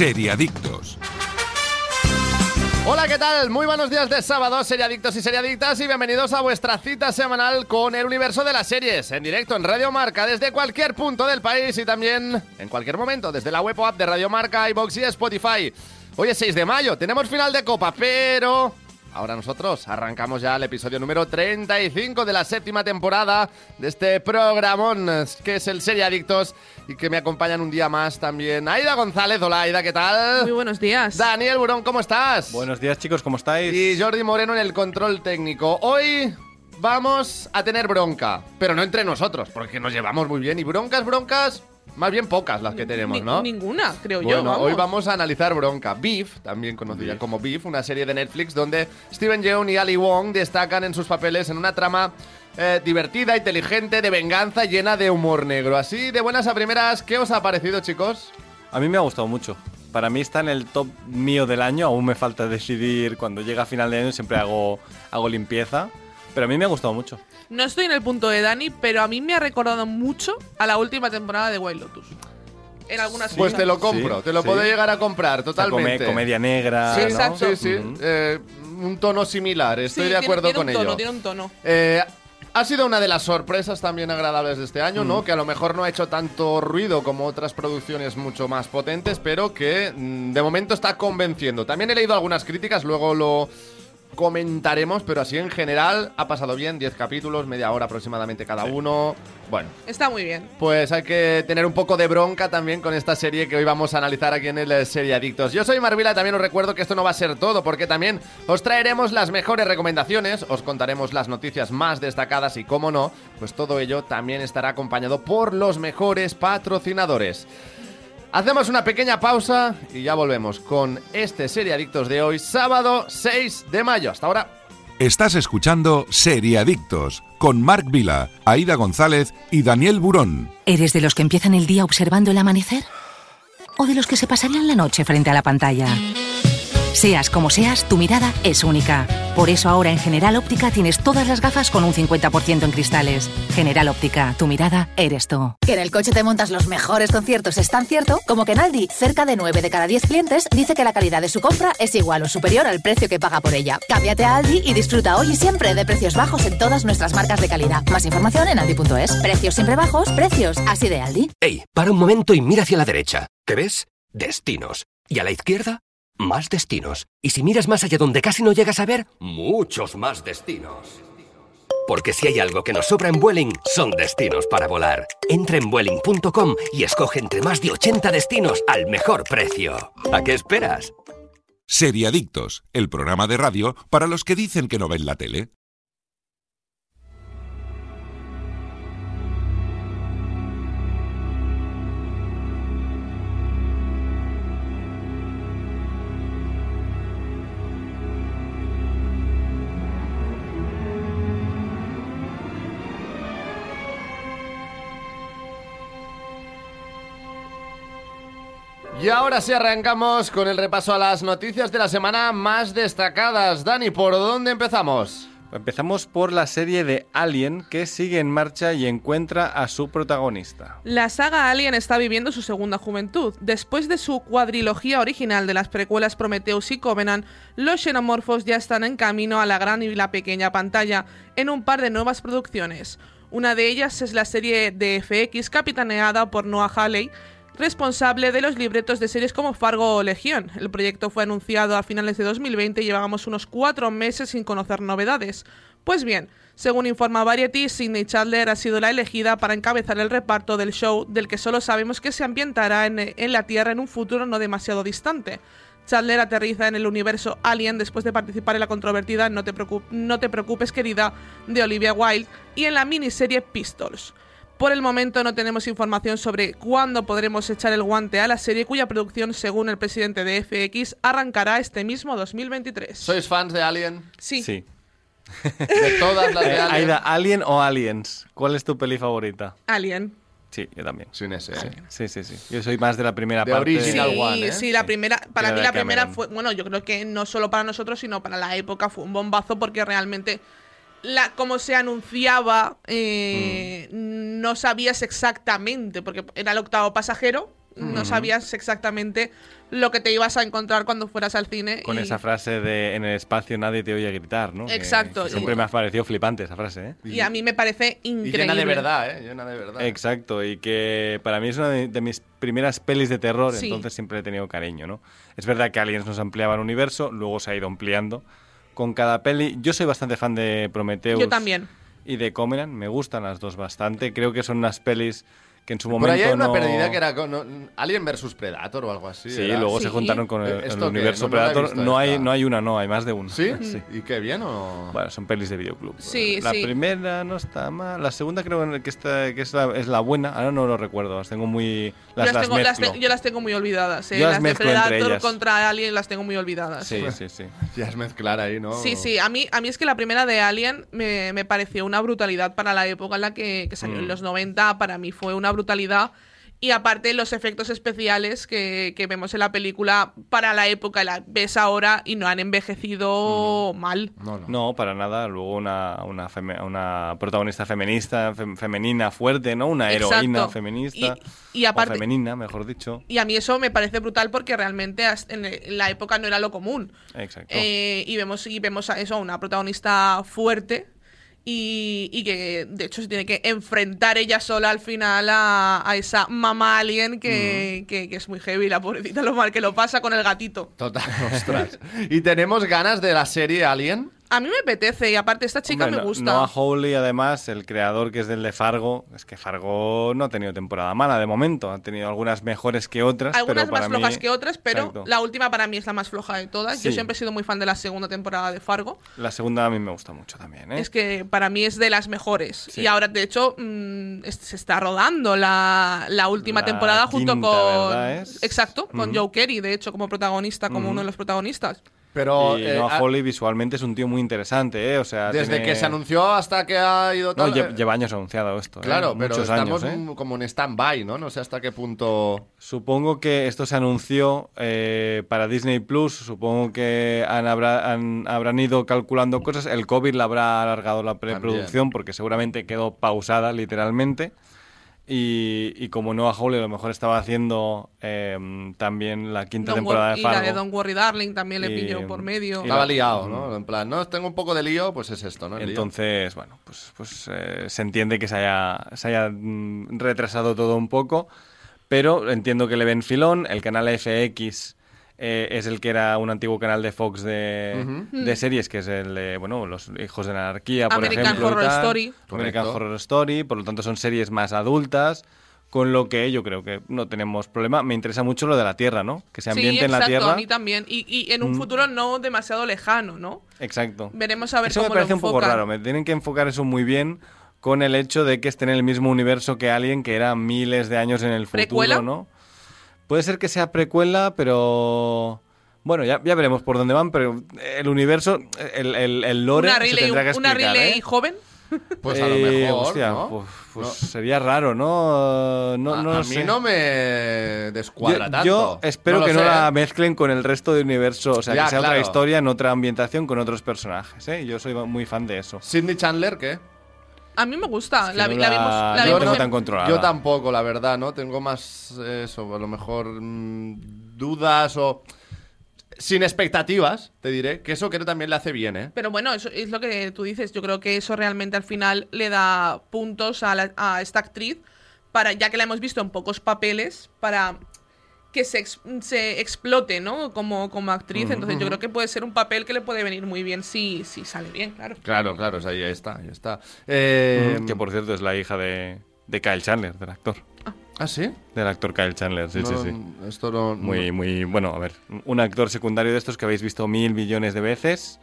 Seriadictos. Hola, ¿qué tal? Muy buenos días de sábado, seriadictos y seriadictas, y bienvenidos a vuestra cita semanal con el universo de las series, en directo en Radio Marca, desde cualquier punto del país y también en cualquier momento, desde la web o app de Radio Marca, iBox y Spotify. Hoy es 6 de mayo, tenemos final de Copa, pero Ahora nosotros arrancamos ya el episodio número 35 de la séptima temporada de este programón que es el Serie Adictos y que me acompañan un día más también Aida González. Hola Aida, ¿qué tal? Muy buenos días. Daniel Burón, ¿cómo estás? Buenos días chicos, ¿cómo estáis? Y Jordi Moreno en el control técnico. Hoy vamos a tener bronca, pero no entre nosotros, porque nos llevamos muy bien y broncas, broncas, más bien pocas las que tenemos, Ni- ¿no? Ninguna, creo yo. Bueno, hoy vamos a analizar Bronca. Beef, también conocida como Beef, una serie de Netflix donde Steven Yeun y Ali Wong destacan en sus papeles en una trama eh, divertida, inteligente, de venganza, llena de humor negro. Así, de buenas a primeras, ¿qué os ha parecido, chicos? A mí me ha gustado mucho. Para mí está en el top mío del año, aún me falta decidir cuando llega a final de año, siempre hago, hago limpieza. Pero a mí me ha gustado mucho. No estoy en el punto de Dani, pero a mí me ha recordado mucho a la última temporada de Wild Lotus. En algunas Pues cosas. te lo compro, Sí, te lo sí. puedo llegar a comprar O sea, come- totalmente. comedia negra. Sí, ¿no? exacto. Sí, sí, Ujú. eh, un tono similar, estoy Sí, de tiene- acuerdo tiene con un tono, ello. Tiene un tono. Eh, ha sido una de las sorpresas también agradables de este año, Mm. ¿no? Que a lo mejor no ha hecho tanto ruido como otras producciones mucho más potentes, pero que mm, de momento está convenciendo. También he leído algunas críticas, luego lo comentaremos, pero así en general ha pasado bien, 10 capítulos, media hora aproximadamente cada uno. Bueno, Está muy bien. pues hay que tener un poco de bronca también con esta serie que hoy vamos a analizar aquí en el eh, Serie Adictos. Yo soy Marvila, también os recuerdo que esto no va a ser todo, porque también os traeremos las mejores recomendaciones, os contaremos las noticias más destacadas y, como no, pues todo ello también estará acompañado por los mejores patrocinadores. Hacemos una pequeña pausa y ya volvemos con este Serie Adictos de hoy, sábado 6 de mayo. Hasta ahora. Estás escuchando Seriadictos con Marc Vila, Aida González y Daniel Burón. ¿Eres de los que empiezan el día observando el amanecer? ¿O de los que se pasarían la noche frente a la pantalla? Seas como seas, tu mirada es única. Por eso ahora en General Óptica tienes todas las gafas con un 50% en cristales. General Óptica, tu mirada eres tú. Que en el coche te montas los mejores conciertos es tan cierto como que en Aldi, cerca de 9 de cada 10 clientes dice que la calidad de su compra es igual o superior al precio que paga por ella. Cámbiate a Aldi y disfruta hoy y siempre de precios bajos en todas nuestras marcas de calidad. Más información en aldi.es. Precios siempre bajos, precios así de Aldi. Ey, para un momento y mira hacia la derecha. ¿Qué ves? Destinos. Y a la izquierda, más destinos. Y si miras más allá donde casi no llegas a ver, muchos más destinos. Porque si hay algo que nos sobra en Vueling, son destinos para volar. Entra en Vueling.com y escoge entre más de 80 destinos al mejor precio. ¿A qué esperas? Seriadictos, el programa de radio para los que dicen que no ven la tele. Y ahora sí arrancamos con el repaso a las noticias de la semana más destacadas. Dani, ¿por dónde empezamos? Empezamos por la serie de Alien que sigue en marcha y encuentra a su protagonista. La saga Alien está viviendo su segunda juventud. Después de su cuadrilogía original de las precuelas Prometheus y Covenant, los xenomorfos ya están en camino a la gran y la pequeña pantalla en un par de nuevas producciones. Una de ellas es la serie de FX capitaneada por Noah Hawley, responsable de los libretos de series como Fargo o Legión. El proyecto fue anunciado a finales de 2020 y llevábamos unos cuatro meses sin conocer novedades. Pues bien, según informa Variety, Sidney Chandler ha sido la elegida para encabezar el reparto del show del que solo sabemos que se ambientará en, la Tierra en un futuro no demasiado distante. Chandler aterriza en el universo Alien después de participar en la controvertida no te preocupes querida de Olivia Wilde y en la miniserie Pistols. Por el momento no tenemos información sobre cuándo podremos echar el guante a la serie cuya producción, según el presidente de FX, arrancará este mismo 2023. ¿Sois fans de Alien? Sí. Sí. De todas las Eh, de Alien. Aida, ¿Alien o Aliens? ¿Cuál es tu peli favorita? Alien. Sí, yo también. Sin ese, ¿eh? Sí, sí, sí. Yo soy más de la primera The parte. original sí, one, ¿eh? sí, la Sí. primera, para mí de la primera fue, bueno, yo creo que no solo para nosotros, sino para la época fue un bombazo porque realmente la como se anunciaba eh, Mm. no sabías exactamente porque era el octavo pasajero no sabías exactamente lo que te ibas a encontrar cuando fueras al cine. Con y- esa frase de en el espacio nadie te oye gritar, ¿no? Exacto, que y- siempre me ha parecido flipante esa frase, ¿eh? Y a mí me parece Y increíble. llena de verdad, ¿eh? Llena de verdad. Exacto, y que para mí es una de, de mis primeras pelis de terror, Sí. entonces siempre he tenido cariño, ¿no? Es verdad que Aliens nos ampliaba el universo, luego se ha ido ampliando con cada peli. Yo soy bastante fan de Prometheus Yo también. y de Covenant, me gustan las dos bastante. Creo que son unas pelis que en su Por momento ahí hay una no- perdida que era con- no, Alien versus Predator o algo así. Sí, era. luego Sí. se juntaron con el, universo No, Predator. no, hay, esta. no hay una, no, hay más de una. ¿Sí? Sí. ¿Y qué bien o...? Bueno, son pelis de videoclub. Sí, la sí. primera no está mal. La segunda creo que, está, que es, la, es la buena. Ahora no lo recuerdo. Las tengo muy. Las, yo, las las tengo, las mezclo. te- yo las tengo muy olvidadas. ¿eh? Yo las las de Predator ellas. contra Alien las tengo muy olvidadas. Sí, sí, sí. Ya es mezclar ahí, ¿no? Sí, sí, a mí, a mí es que la primera de Alien me, me pareció una brutalidad para la época en la que, que salió, en Mm. los 90, para mí fue una brutalidad. Y aparte los efectos especiales que, que vemos en la película para la época, la ves ahora y no han envejecido mal. No, no. No, para nada. Luego una, una, feme- una protagonista feminista, fem- femenina fuerte, ¿no? Una heroína Exacto. feminista. Y- y aparte- O femenina, mejor dicho. Y a mí eso me parece brutal porque realmente en la época no era lo común. Exacto. Eh, y vemos y vemos a eso, a una protagonista fuerte y, y que de hecho se tiene que enfrentar ella sola al final a, a esa mamá alien que, que- que es muy heavy, la pobrecita, lo mal que lo pasa con el gatito. Total, ostras. ¿Y tenemos ganas de la serie Alien? A mí me apetece y aparte esta chica Hombre, me gusta. Noah Hawley, además, el creador que es del de Fargo, es que Fargo no ha tenido temporada mala de momento. Ha tenido algunas mejores que otras. Algunas pero más para flojas mí- que otras, pero Exacto. la última para mí es la más floja de todas. Yo siempre he sido muy fan de la segunda temporada de Fargo. La segunda a mí me gusta mucho también, ¿eh? Es que para mí es de las mejores. Sí. Y ahora, de hecho, mm, es- se está rodando la, la última La temporada junto quinta, con. Exacto, con Ujú. Joe Kerry, de hecho, como protagonista, como uno de los protagonistas. Pero y eh, Noah ah, Hawley visualmente es un tío muy interesante, ¿eh? O sea, desde tiene- que se anunció hasta que ha ido tal, eh, lleva años anunciado esto. ¿eh? Claro, pero Muchos estamos años, ¿eh? como en stand-by, ¿no? No sé hasta qué punto... Supongo que esto se anunció eh, para Disney Plus. Supongo que han, habrá- han- habrán ido calculando cosas. El COVID le habrá alargado la preproducción porque seguramente quedó pausada literalmente. Y, y como Noah Hawley a lo mejor estaba haciendo eh, también la quinta Don't temporada de y la Fargo. de Don't Worry Darling también le Y- pilló por medio. y Estaba liado, ¿no? En plan, no, tengo un poco de lío, pues es esto, ¿no? El lío. Entonces, bueno, pues, pues eh, se entiende que se haya, se haya mm, retrasado todo un poco, pero entiendo que le ven filón. El canal FX eh, es el que era un antiguo canal de Fox de, de series, que es el de, bueno, Los Hijos de la Anarquía, por American ejemplo. Horror tal. Story. American Correcto. Horror Story, por lo tanto son series más adultas. Con lo que yo creo que no tenemos problema. Me interesa mucho lo de la Tierra, ¿no? Que se ambiente sí, en la Tierra. a mí también. Y, y en un Mm. futuro no demasiado lejano, ¿no? Exacto. Veremos a ver Eso cómo me parece lo un poco raro. Me tienen que enfocar eso muy bien con el hecho de que esté en el mismo universo que Alien, que era miles de años en el futuro, ¿Precuela? ¿no? Puede ser que sea precuela, pero... Bueno, ya, ya veremos por dónde van, pero el universo, el, el, el lore Una se Riley, tendrá que una explicar, Riley ¿eh? joven. Pues a lo Eh, mejor, hostia, ¿no? pues, pues No. sería raro, ¿no? No, a, no a mí sé. no me descuadra yo, tanto. yo espero que no la ¿eh? mezclen con el resto del universo, o sea, Ya, que sea otra historia en otra ambientación con otros personajes, ¿eh? Yo soy muy fan de eso. Sidney Chandler, ¿qué? A mí me gusta. Es que la, no la la- vimos, la no vimos tengo en- tan controlada. Yo tampoco, la verdad, ¿no? Tengo más eh, eso, a lo mejor mm, dudas o sin expectativas, te diré, que eso creo también le hace bien, ¿eh? Pero bueno, eso es lo que tú dices. Yo creo que eso realmente al final le da puntos a, la- a esta actriz, para ya que la hemos visto en pocos papeles, para que se, ex- se explote, ¿no? Como, como actriz. Entonces yo creo que puede ser un papel que le puede venir muy bien si, si sale bien, claro. Claro, claro, o sea, ahí está, ahí está. Eh, que por cierto es la hija de, de Kyle Chandler, del actor. ¿Ah, sí? Del actor Kyle Chandler, sí, sí, No, sí. Esto no... Muy, muy, bueno, a ver, un actor secundario de estos que habéis visto mil millones de veces,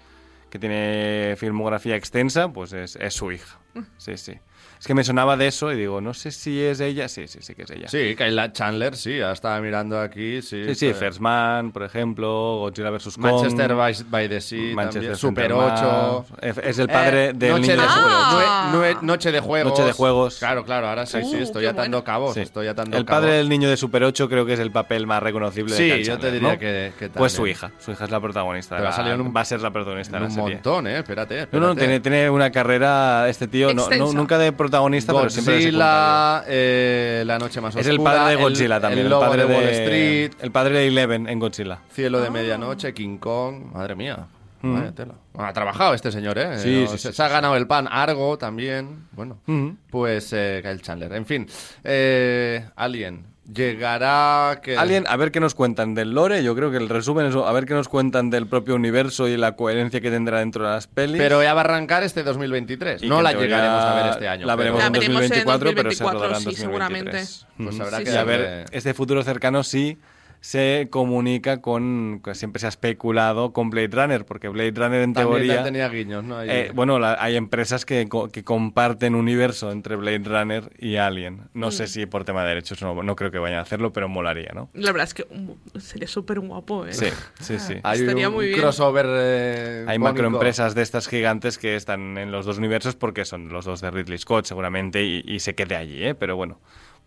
que tiene filmografía extensa, pues es, es su hija. Sí, sí. Es que me sonaba de eso y digo, no sé si es ella. Sí, sí, sí que es ella. Sí, Kayla Chandler, sí, ya estaba mirando aquí, sí. sí, sí, eh, First Man, por ejemplo, Godzilla vs. Kong. Manchester by, by the Sea, Manchester también, Super Center 8. Man. Es- el padre Eh, del noche niño de, de Super Ah. 8. Nue- nue- noche de juegos. Noche de juegos. Claro, claro, ahora sí, Uh, sí, estoy atando bueno. cabos, Sí. estoy atando El padre cabos. del niño de Super 8 creo que es el papel más reconocible Sí, de yo te diría ¿no? que- que Pues su hija. Su hija es la protagonista. Ha la- un- va a ser la protagonista En de un la serie. montón, eh, espérate, No, espérate. no, tiene, tiene una carrera este tío, no, nunca de protagonista, pero siempre de Godzilla, secundario. eh, la noche más Es oscura. el padre de Godzilla también. El, lobo padre de Wall Street. El padre de Eleven en Godzilla. Cielo Ah. de medianoche, King Kong. Madre mía. Vaya tela. Bueno, ha trabajado este señor, ¿eh? Mm. Sí, Eh, sí, se, sí, se ha ganado el pan. Argo también. Bueno, Ujú. pues eh, Kyle Chandler. En fin, eh, Alien. Llegará. Que... Alien, a ver qué nos cuentan del lore. Yo creo que el resumen es a ver qué nos cuentan del propio universo y la coherencia que tendrá dentro de las pelis. Pero ya va a arrancar este 2023. Y no la llegaremos a ver este año. La pero- veremos, La en, veremos en 2024, pero se 2024, rodará en sí, 2023. Pues Ujú. habrá Sí, que sí. A ver, este futuro cercano sí se comunica con, siempre se ha especulado con Blade Runner, porque Blade Runner en También teoría... tenía guiños, ¿no? Ahí- Eh, bueno, la- hay empresas que, co- que comparten universo entre Blade Runner y Alien. No Mm. sé si por tema de derechos no, no creo que vayan a hacerlo, pero molaría, ¿no? La verdad es que mm, sería súper guapo, ¿eh? Sí, sí, sí. Hay estaría un muy bien. crossover. eh, Hay cómico. macroempresas de estas gigantes que están en los dos universos porque son los dos de Ridley Scott seguramente y, y se quede allí, ¿eh? Pero bueno,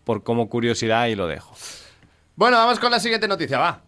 por como curiosidad ahí lo dejo. Bueno, vamos con la siguiente noticia, va.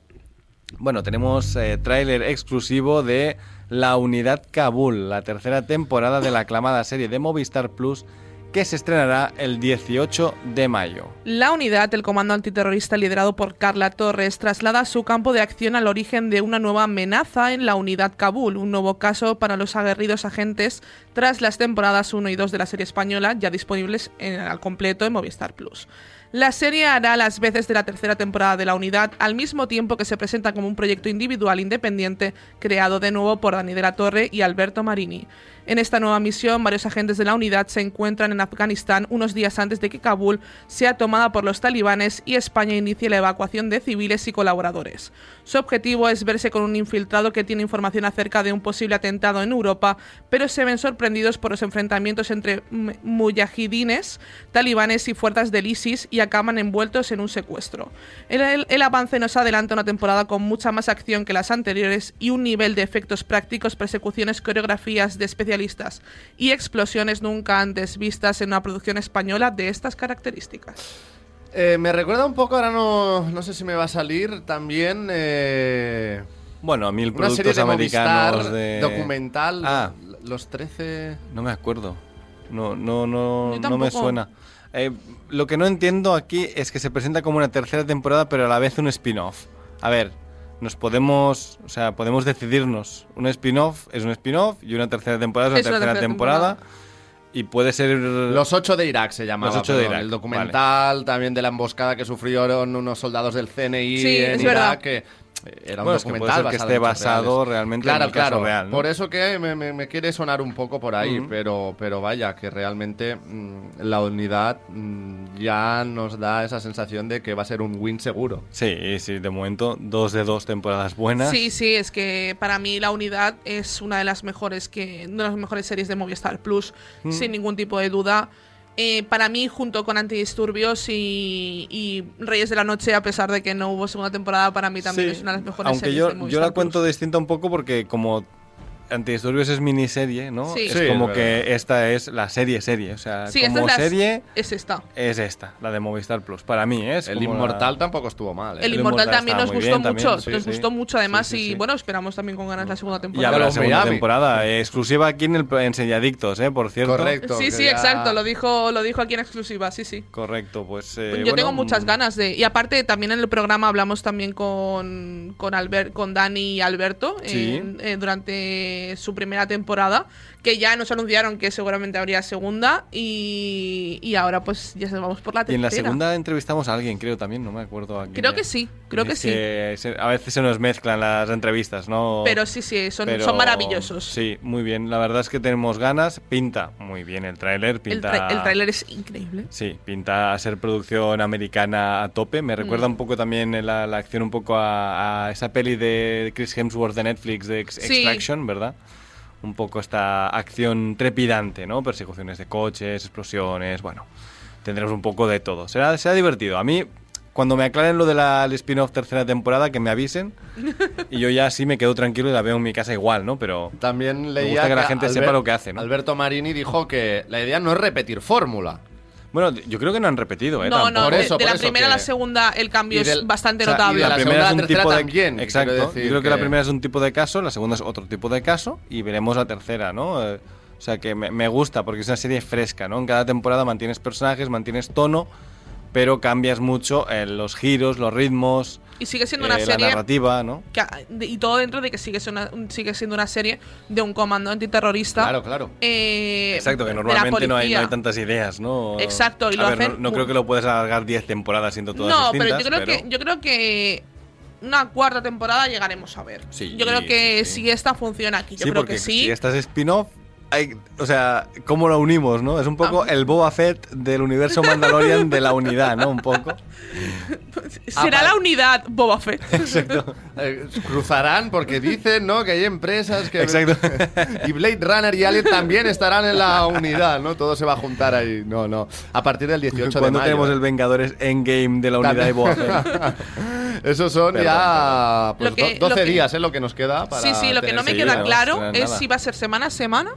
Bueno, tenemos eh, tráiler exclusivo de La Unidad Kabul, la tercera temporada de la aclamada serie de Movistar Plus que se estrenará el 18 de mayo. La unidad, el comando antiterrorista liderado por Carla Torres, traslada su campo de acción al origen de una nueva amenaza en la unidad Kabul, un nuevo caso para los aguerridos agentes tras las temporadas 1 y 2 de la serie española ya disponibles en- al completo en Movistar Plus. La serie hará las veces de la tercera temporada de la unidad al mismo tiempo que se presenta como un proyecto individual independiente creado de nuevo por Dani de la Torre y Alberto Marini. En esta nueva misión, varios agentes de la unidad se encuentran en Afganistán unos días antes de que Kabul sea tomada por los talibanes y España inicie la evacuación de civiles y colaboradores. Su objetivo es verse con un infiltrado que tiene información acerca de un posible atentado en Europa, pero se ven sorprendidos por los enfrentamientos entre m- mujahidines, talibanes y fuerzas del ISIS y acaban envueltos en un secuestro. El, el- avance nos adelanta una temporada con mucha más acción que las anteriores y un nivel de efectos prácticos, persecuciones, coreografías de especialistas y explosiones nunca antes vistas en una producción española de estas características. Eh, me recuerda un poco, ahora no, no sé si me va a salir también. eh, Bueno, a mí el una serie productos de americanos Movistar de... documental. Ah. Los 13. No me acuerdo. No, no, no, no me suena. Eh, lo que no entiendo aquí es que se presenta como una tercera temporada, pero a la vez un spin-off. A ver, nos podemos, o sea, podemos decidirnos. Un spin-off es un spin-off y una tercera temporada es una Es una tercera temporada. Y puede ser Los ocho de Irak se llamaba. Los ocho de Irak, El documental también de la emboscada que sufrieron unos soldados del CNI Sí, en es Irak. verdad. Que era un Bueno, es que puede documental ser que esté basado reales. realmente claro, en el caso claro. real, ¿no? Por eso que me, me- me quiere sonar un poco por ahí, Ujú. pero, pero vaya, que realmente mm, la unidad mm, ya nos da esa sensación de que va a ser un win seguro. Sí, sí, de momento dos de dos temporadas buenas. Sí, sí, es que para mí la unidad es una de las mejores que de las mejores series de Movistar Plus, Mm. sin ningún tipo de duda. Eh, para mí, junto con Antidisturbios y, y Reyes de la Noche, a pesar de que no hubo segunda temporada, para mí también Sí, es una de las mejores Aunque series yo, de yo la cuento distinta un poco porque como Antidisturbios es miniserie, ¿no? Sí. Es Sí, como es que esta es la serie serie. O sea, Sí, esta como es la serie es esta. es esta, la de Movistar Plus. Para mí es el Inmortal la- tampoco estuvo mal. ¿eh? El El Inmortal también nos gustó bien mucho, también, sí, nos sí. gustó mucho además Sí, sí, y sí. bueno, esperamos también con ganas la segunda Y temporada. habrá Los segunda Miami. temporada, eh, exclusiva aquí en el en Selladictos, ¿eh? Por cierto. Correcto. Sí, sí, ya- exacto, lo dijo, lo dijo aquí en exclusiva, sí, sí. Correcto, pues... eh, Yo bueno, tengo muchas mm, ganas de. Y aparte, también en el programa hablamos también con, con, Albert, con Dani y Alberto Sí. Su primera temporada. Que ya nos anunciaron que seguramente habría segunda. Y, y ahora, pues ya vamos por la Y tercera. en la segunda entrevistamos a alguien, creo también, no me acuerdo a quién Creo era. que sí, creo que sí. a veces se nos mezclan las entrevistas, ¿no? Pero sí, sí, son, Pero- son maravillosos. Sí, muy bien. La verdad es que tenemos ganas. Pinta muy bien el tráiler. Pinta... el tráiler es increíble. Sí, pinta a ser producción americana a tope. Me recuerda Mm. un poco también la, la acción un poco a, a esa peli de Chris Hemsworth de Netflix de Ex- Sí. Extraction, ¿verdad? Un poco esta acción trepidante, ¿no? Persecuciones de coches, explosiones, bueno. Tendremos un poco de todo. Será, será divertido. A mí, cuando me aclaren lo del spin-off tercera temporada, que me avisen. y yo ya sí me quedo tranquilo y la veo en mi casa igual, ¿no? Pero También leía gusta que la gente sepa lo que hace, ¿no? Alberto Marini dijo que la idea no es repetir fórmula. Bueno, yo creo que no han repetido, ¿eh? No, no, Por de, eso, de por la eso primera a la segunda el cambio del- es bastante o sea, y notable. de la segunda a la tercera un también, Exacto. Yo creo que, la primera es un tipo de caso, la segunda es otro tipo de caso y veremos la tercera, ¿no? Eh, o sea que me, me gusta porque es una serie fresca, ¿no? En cada temporada mantienes personajes, mantienes tono, pero cambias mucho en los giros, los ritmos, Y sigue siendo una eh, la serie. narrativa, ¿no? que- de- y todo dentro de que sigue siendo, una, sigue siendo una serie de un comando antiterrorista. Claro, claro. eh, Exacto, que la normalmente no hay, no hay tantas ideas, ¿no? Exacto, y A lo ver, no- hacen no, creo que lo puedes alargar 10 temporadas siendo todas No, distintas, pero yo creo que yo creo que una cuarta temporada llegaremos a ver. Sí, yo creo que sí, sí. si esta funciona aquí, yo creo porque que sí. si esta es spin-off, hay- o sea, ¿cómo lo unimos, no? Es un poco Ah. el Boba Fett del universo Mandalorian de la unidad, ¿no? Un poco. Será la unidad Boba Fett. Eh, cruzarán porque dicen, ¿no? Que hay empresas que... Exacto. y Blade Runner y Alien también estarán en la unidad, ¿no? Todo se va a juntar ahí. No, no. A partir del 18 de Cuando mayo. tenemos ¿eh? el Vengadores Endgame de la unidad También. de Boba Fett. Esos son Perdón, ya pues, que- do- 12 lo que- días, es lo que nos queda para sí, sí, lo que no me queda claro es nada. si va a ser semana a semana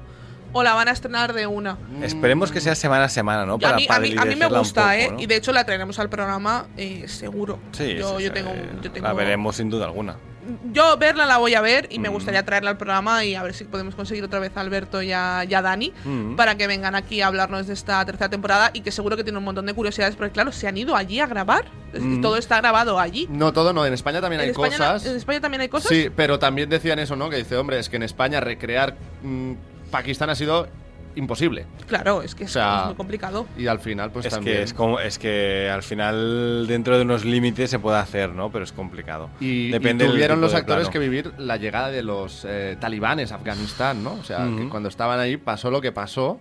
o la van a estrenar de una. Esperemos que sea semana a semana, ¿no? Yo- a, mí, a, mí, a mí me gusta, poco, ¿eh? ¿no? Y de hecho la traeremos al programa eh, seguro. Sí, yo, sí, yo sí, tengo, yo tengo La veremos sin duda alguna. Yo verla la voy a ver y me Mm. gustaría traerla al programa y a ver si podemos conseguir otra vez a Alberto y a, y a Dani Mm. para que vengan aquí a hablarnos de esta tercera temporada y que seguro que tienen un montón de curiosidades porque claro, se han ido allí a grabar. Es decir, Mm. Todo está grabado allí. No todo, no. En España también ¿En hay España, cosas. ¿En España también hay cosas? Sí, pero también decían eso, ¿no? Que dice, hombre, es que en España recrear mm, Pakistán ha sido imposible. Claro, es que es, O sea, es muy complicado. Y al final, pues es también. que es como es que al final dentro de unos límites se puede hacer, ¿no? Pero es complicado. Y, Depende tuvieron los actores plano. que vivir la llegada de los eh, talibanes a Afganistán, ¿no? O sea, que cuando estaban ahí pasó lo que pasó.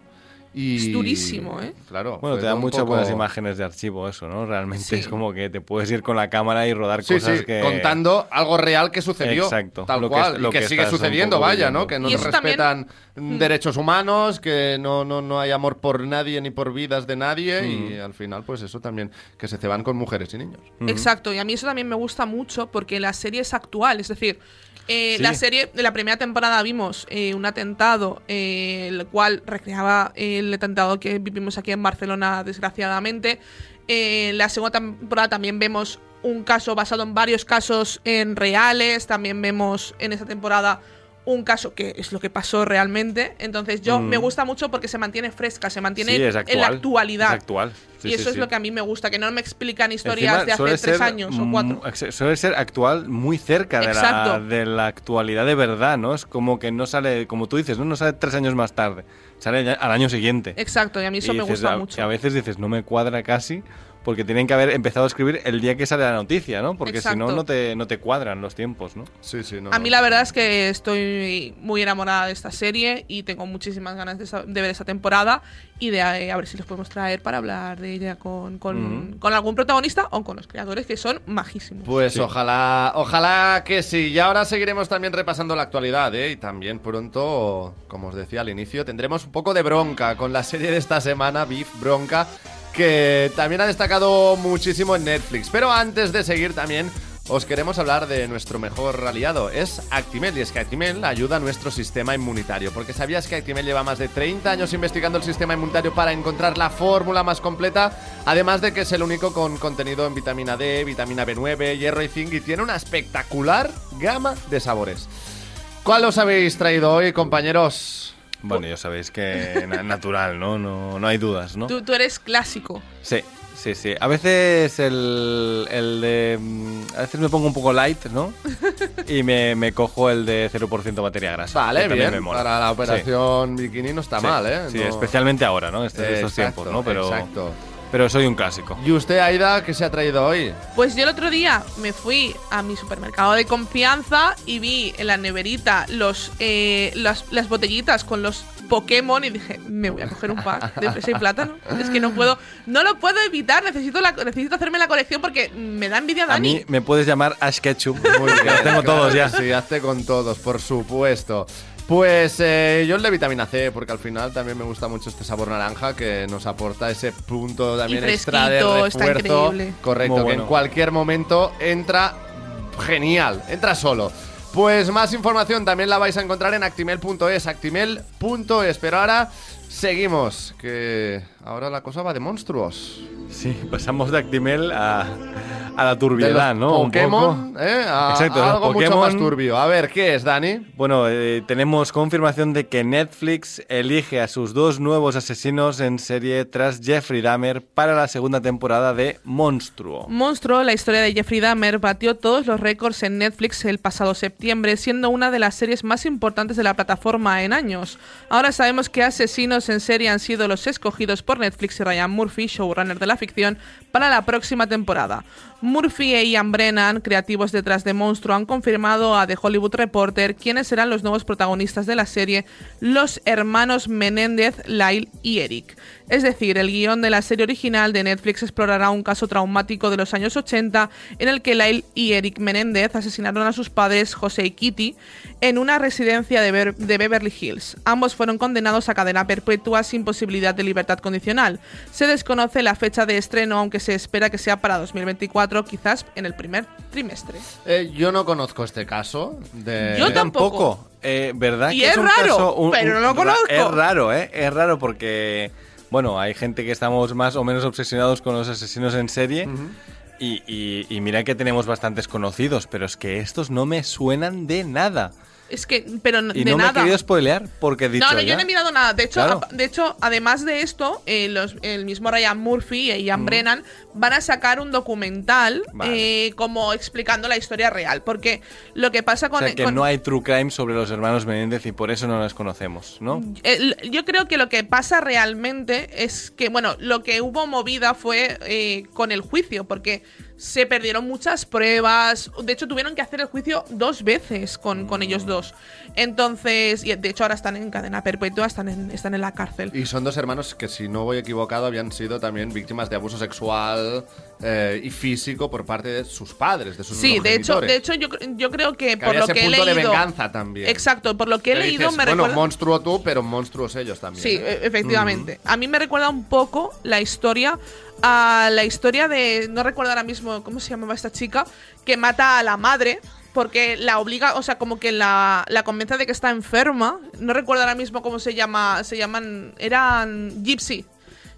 Y, Es durísimo, ¿eh? Claro. Bueno, te da muchas poco- buenas imágenes de archivo eso, ¿no? Realmente Sí. es como que te puedes ir con la cámara y rodar Sí, cosas sí, que contando algo real que sucedió. Exacto, Tal lo que cual. es- lo y que, que sigue sucediendo, vaya. ¿no? Que no también- respetan Mm. derechos humanos, que no, no, no hay amor por nadie ni por vidas de nadie. Y al final, pues eso también, que se ceban con mujeres y niños. Exacto, y a mí eso también me gusta mucho porque la serie es actual, es decir, eh, Sí. la serie de la primera temporada vimos eh, un atentado, eh, el cual recreaba el atentado que vivimos aquí en Barcelona, desgraciadamente. La segunda temporada también vemos un caso basado en varios casos en reales, también vemos en esa temporada un caso que es lo que pasó realmente. Entonces yo Mm. me gusta mucho porque se mantiene fresca, se mantiene Sí, en la actualidad. es actual. Sí, y sí, eso es lo que a mí me gusta, que no me explican historias Encima, de hace tres años o cuatro. Suele ser actual muy cerca de la, Exacto. de la actualidad de verdad, ¿no? Es como que no sale, como tú dices, no, no sale tres años más tarde, sale al año siguiente. Exacto, y a mí eso Y me dices, gusta a, mucho. y a veces dices, no me cuadra casi, porque tienen que haber empezado a escribir el día que sale la noticia, ¿no? Porque si no, no te, no te cuadran los tiempos, ¿no? Sí, sí, no. A mí la verdad es que estoy muy enamorada de esta serie y tengo muchísimas ganas de, de ver esta temporada y de eh, a ver si los podemos traer para hablar de ella con, con, Ujú. con algún protagonista o con los creadores que son majísimos. Pues Sí. ojalá, ojalá que sí. Y ahora seguiremos también repasando la actualidad, ¿eh? Y también pronto, como os decía al inicio, tendremos un poco de bronca con la serie de esta semana, Beef Bronca, que también ha destacado muchísimo en Netflix. Pero antes de seguir también... Os queremos hablar de nuestro mejor aliado, es Actimel, y es que Actimel ayuda a nuestro sistema inmunitario, porque ¿sabías que Actimel lleva más de 30 años investigando el sistema inmunitario para encontrar la fórmula más completa? Además de que es el único con contenido en vitamina D, vitamina B9, hierro y zinc, y tiene una espectacular gama de sabores. ¿Cuál os habéis traído hoy, compañeros? Bueno, ya sabéis que na- natural, ¿no? ¿no? No hay dudas, ¿no? Tú, tú eres clásico. Sí, sí, sí. A veces el, el de... mm, A veces me pongo un poco light, ¿no? Y me, me cojo el de 0% materia grasa. Vale, bien. me mola. Para la Sí. operación bikini no está Sí, mal, ¿eh? Sí, No- especialmente ahora, ¿no? Estos, estos Exacto, tiempos, ¿no? Pero, Exacto. Pero soy un clásico. ¿Y usted, Aida, qué se ha traído hoy? Pues yo el otro día me fui a mi supermercado de confianza y vi en la neverita los, eh, las, las botellitas con los Pokémon y dije, me voy a coger un pack de fresa y plátano. Es que no puedo, no lo puedo evitar, necesito, la, necesito hacerme la colección porque me da envidia A Dani. mí me puedes llamar Ash Ketchum. Muy porque los tengo claro todos ya. Sí, hazte con todos, por supuesto. Pues eh, yo el de vitamina C, porque al final también me gusta mucho este sabor naranja que nos aporta ese punto también extra de refuerzo. increíble. Correcto, que en cualquier momento entra genial, entra solo. Pues más información también la vais a encontrar en actimel.es, actimel.es. Pero ahora seguimos, que ahora la cosa va de monstruos. Sí, pasamos de Actimel a, a la turbiedad, de los ¿no? Un Pokémon, poco. ¿eh? A, Exacto, a algo mucho Pokémon- más turbio. A ver, ¿qué es, Dani? Bueno, eh, tenemos confirmación de que Netflix elige a sus dos nuevos asesinos en serie tras Jeffrey Dahmer para la segunda temporada de Monstruo. Monstruo, la historia de Jeffrey Dahmer, batió todos los récords en Netflix el pasado septiembre, siendo una de las series más importantes de la plataforma en años. Ahora sabemos que asesinos en serie han sido los escogidos por Netflix y Ryan Murphy, showrunner de la ficción, para la próxima temporada. Murphy e Ian Brennan, creativos detrás de Monstruo, han confirmado a The Hollywood Reporter quiénes serán los nuevos protagonistas de la serie, los hermanos Menéndez, Lyle y Eric. Es decir, el guion de la serie original de Netflix explorará un caso traumático de los años 80 en el que Lyle y Eric Menéndez asesinaron a sus padres José y Kitty en una residencia de, Beverly Hills. Ambos fueron condenados a cadena perpetua sin posibilidad de libertad condicional. Se desconoce la fecha de estreno, aunque se espera que sea para 2024, quizás en el primer trimestre. Eh, yo no conozco este caso. De... Yo tampoco. Eh, ¿Verdad Y que es un raro, caso, un- pero no lo conozco. Es raro, ¿eh? Es raro porque, bueno, hay gente que estamos más o menos obsesionados con los asesinos en serie. y, y- y mira que tenemos bastantes conocidos, pero es que estos no me suenan de nada. Es que, pero Y de no me he querido spoilear porque he dicho No, no, yo ya. no he mirado nada. De hecho, Claro. a- de hecho además de esto, eh, los- el mismo Ryan Murphy y Ian Brennan van a sacar un documental Vale. eh, como explicando la historia real. Porque lo que pasa O con... sea, que con- no hay true crime sobre los hermanos Menéndez y por eso no los conocemos, ¿no? El- yo creo que lo que pasa realmente es que, bueno, lo que hubo movida fue eh, con el juicio, porque se perdieron muchas pruebas. De hecho, tuvieron que hacer el juicio dos veces con, con ellos dos. Entonces, y de hecho ahora están en cadena perpetua, están en, están en la cárcel. Y son dos hermanos que, si no voy equivocado, habían sido también víctimas de abuso sexual eh, y físico por parte de sus padres, de sus Sí, de hecho, de hecho yo, yo creo que, Que por lo ese que he punto leído... de venganza también. Exacto, por lo que he leído me bueno, recuerda... monstruo tú, pero monstruos ellos también. Sí, ¿eh? e- efectivamente. A mí me recuerda un poco la historia a la historia de no recuerdo ahora mismo cómo se llamaba esta chica que mata a la madre porque la obliga, o sea, como que la, la convence de que está enferma. No recuerdo ahora mismo cómo se llama, se llaman eran Gypsy.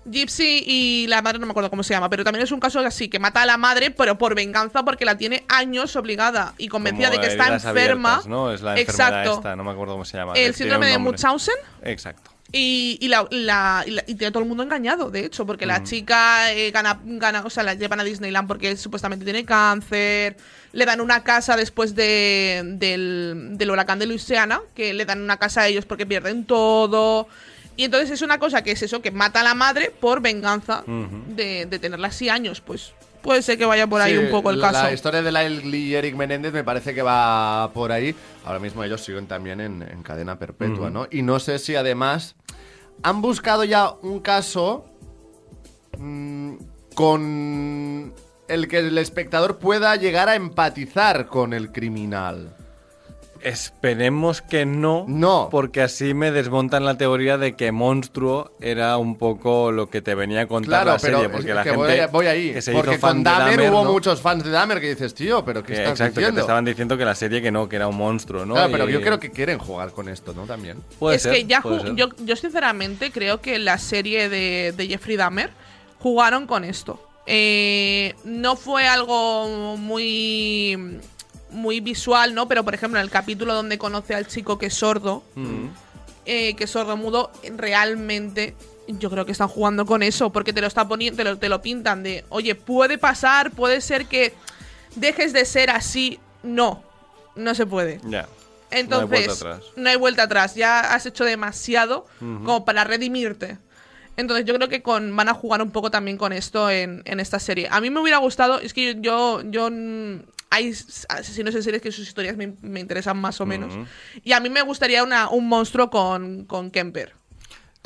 Gypsy y la madre no me acuerdo cómo se llama, pero también es un caso así, que mata a la madre, pero por venganza porque la tiene años obligada y convencida Como de que está enferma. abiertas, ¿no? Es la enfermedad Exacto. esta, no me acuerdo cómo se llama. El síndrome de. Munchausen. Exacto. Y, y, la, la- y la- y tiene todo el mundo engañado, de hecho, porque la chica eh, gana, gana, o sea, la llevan a Disneyland porque supuestamente tiene cáncer, le dan una casa después de, del, del huracán de Luisiana, que le dan una casa a ellos porque pierden todo. Y entonces es una cosa que es eso, que mata a la madre por venganza de, de tenerla así años, pues puede ser que vaya por ahí Sí, un poco el la- caso. La historia de Lyle y Eric Menéndez me parece que va por ahí. Ahora mismo ellos siguen también en, en cadena perpetua, ¿no? Y no sé si además han buscado ya un caso mm, con el que el espectador pueda llegar a empatizar con el criminal. Esperemos que no. No. Porque así me desmontan la teoría de que Monstruo era un poco lo que te venía a contar Claro, la pero serie. es Porque que la gente voy, voy ahí. que se porque hizo fan con Dahmer, hubo ¿no? muchos fans de Dahmer que dices, tío, pero ¿qué Que- estás exacto, que diciendo? te estaban diciendo que la serie que no, que era un monstruo, ¿no? Claro, pero Y- yo creo que quieren jugar con esto, ¿no? También. Puede es ser, que ya puede yo, yo sinceramente creo que la serie de, de Jeffrey Dahmer jugaron con esto. Eh, no fue algo muy muy visual, ¿no? Pero por ejemplo en el capítulo donde conoce al chico que es sordo, Mm. eh, que es sordo mudo, realmente yo creo que están jugando con eso, porque te lo está poniendo, te lo, te lo pintan de, oye, puede pasar, puede ser que dejes de ser así. No, no se puede. Ya. Entonces, No hay vuelta atrás. no hay vuelta atrás. Ya has hecho demasiado como para redimirte. Entonces, yo creo que con, van a jugar un poco también con esto en, en esta serie. A mí me hubiera gustado, es que yo, yo, hay asesinos en series que sus historias me, me interesan más o menos. Y a mí me gustaría una, un monstruo con, con Kemper.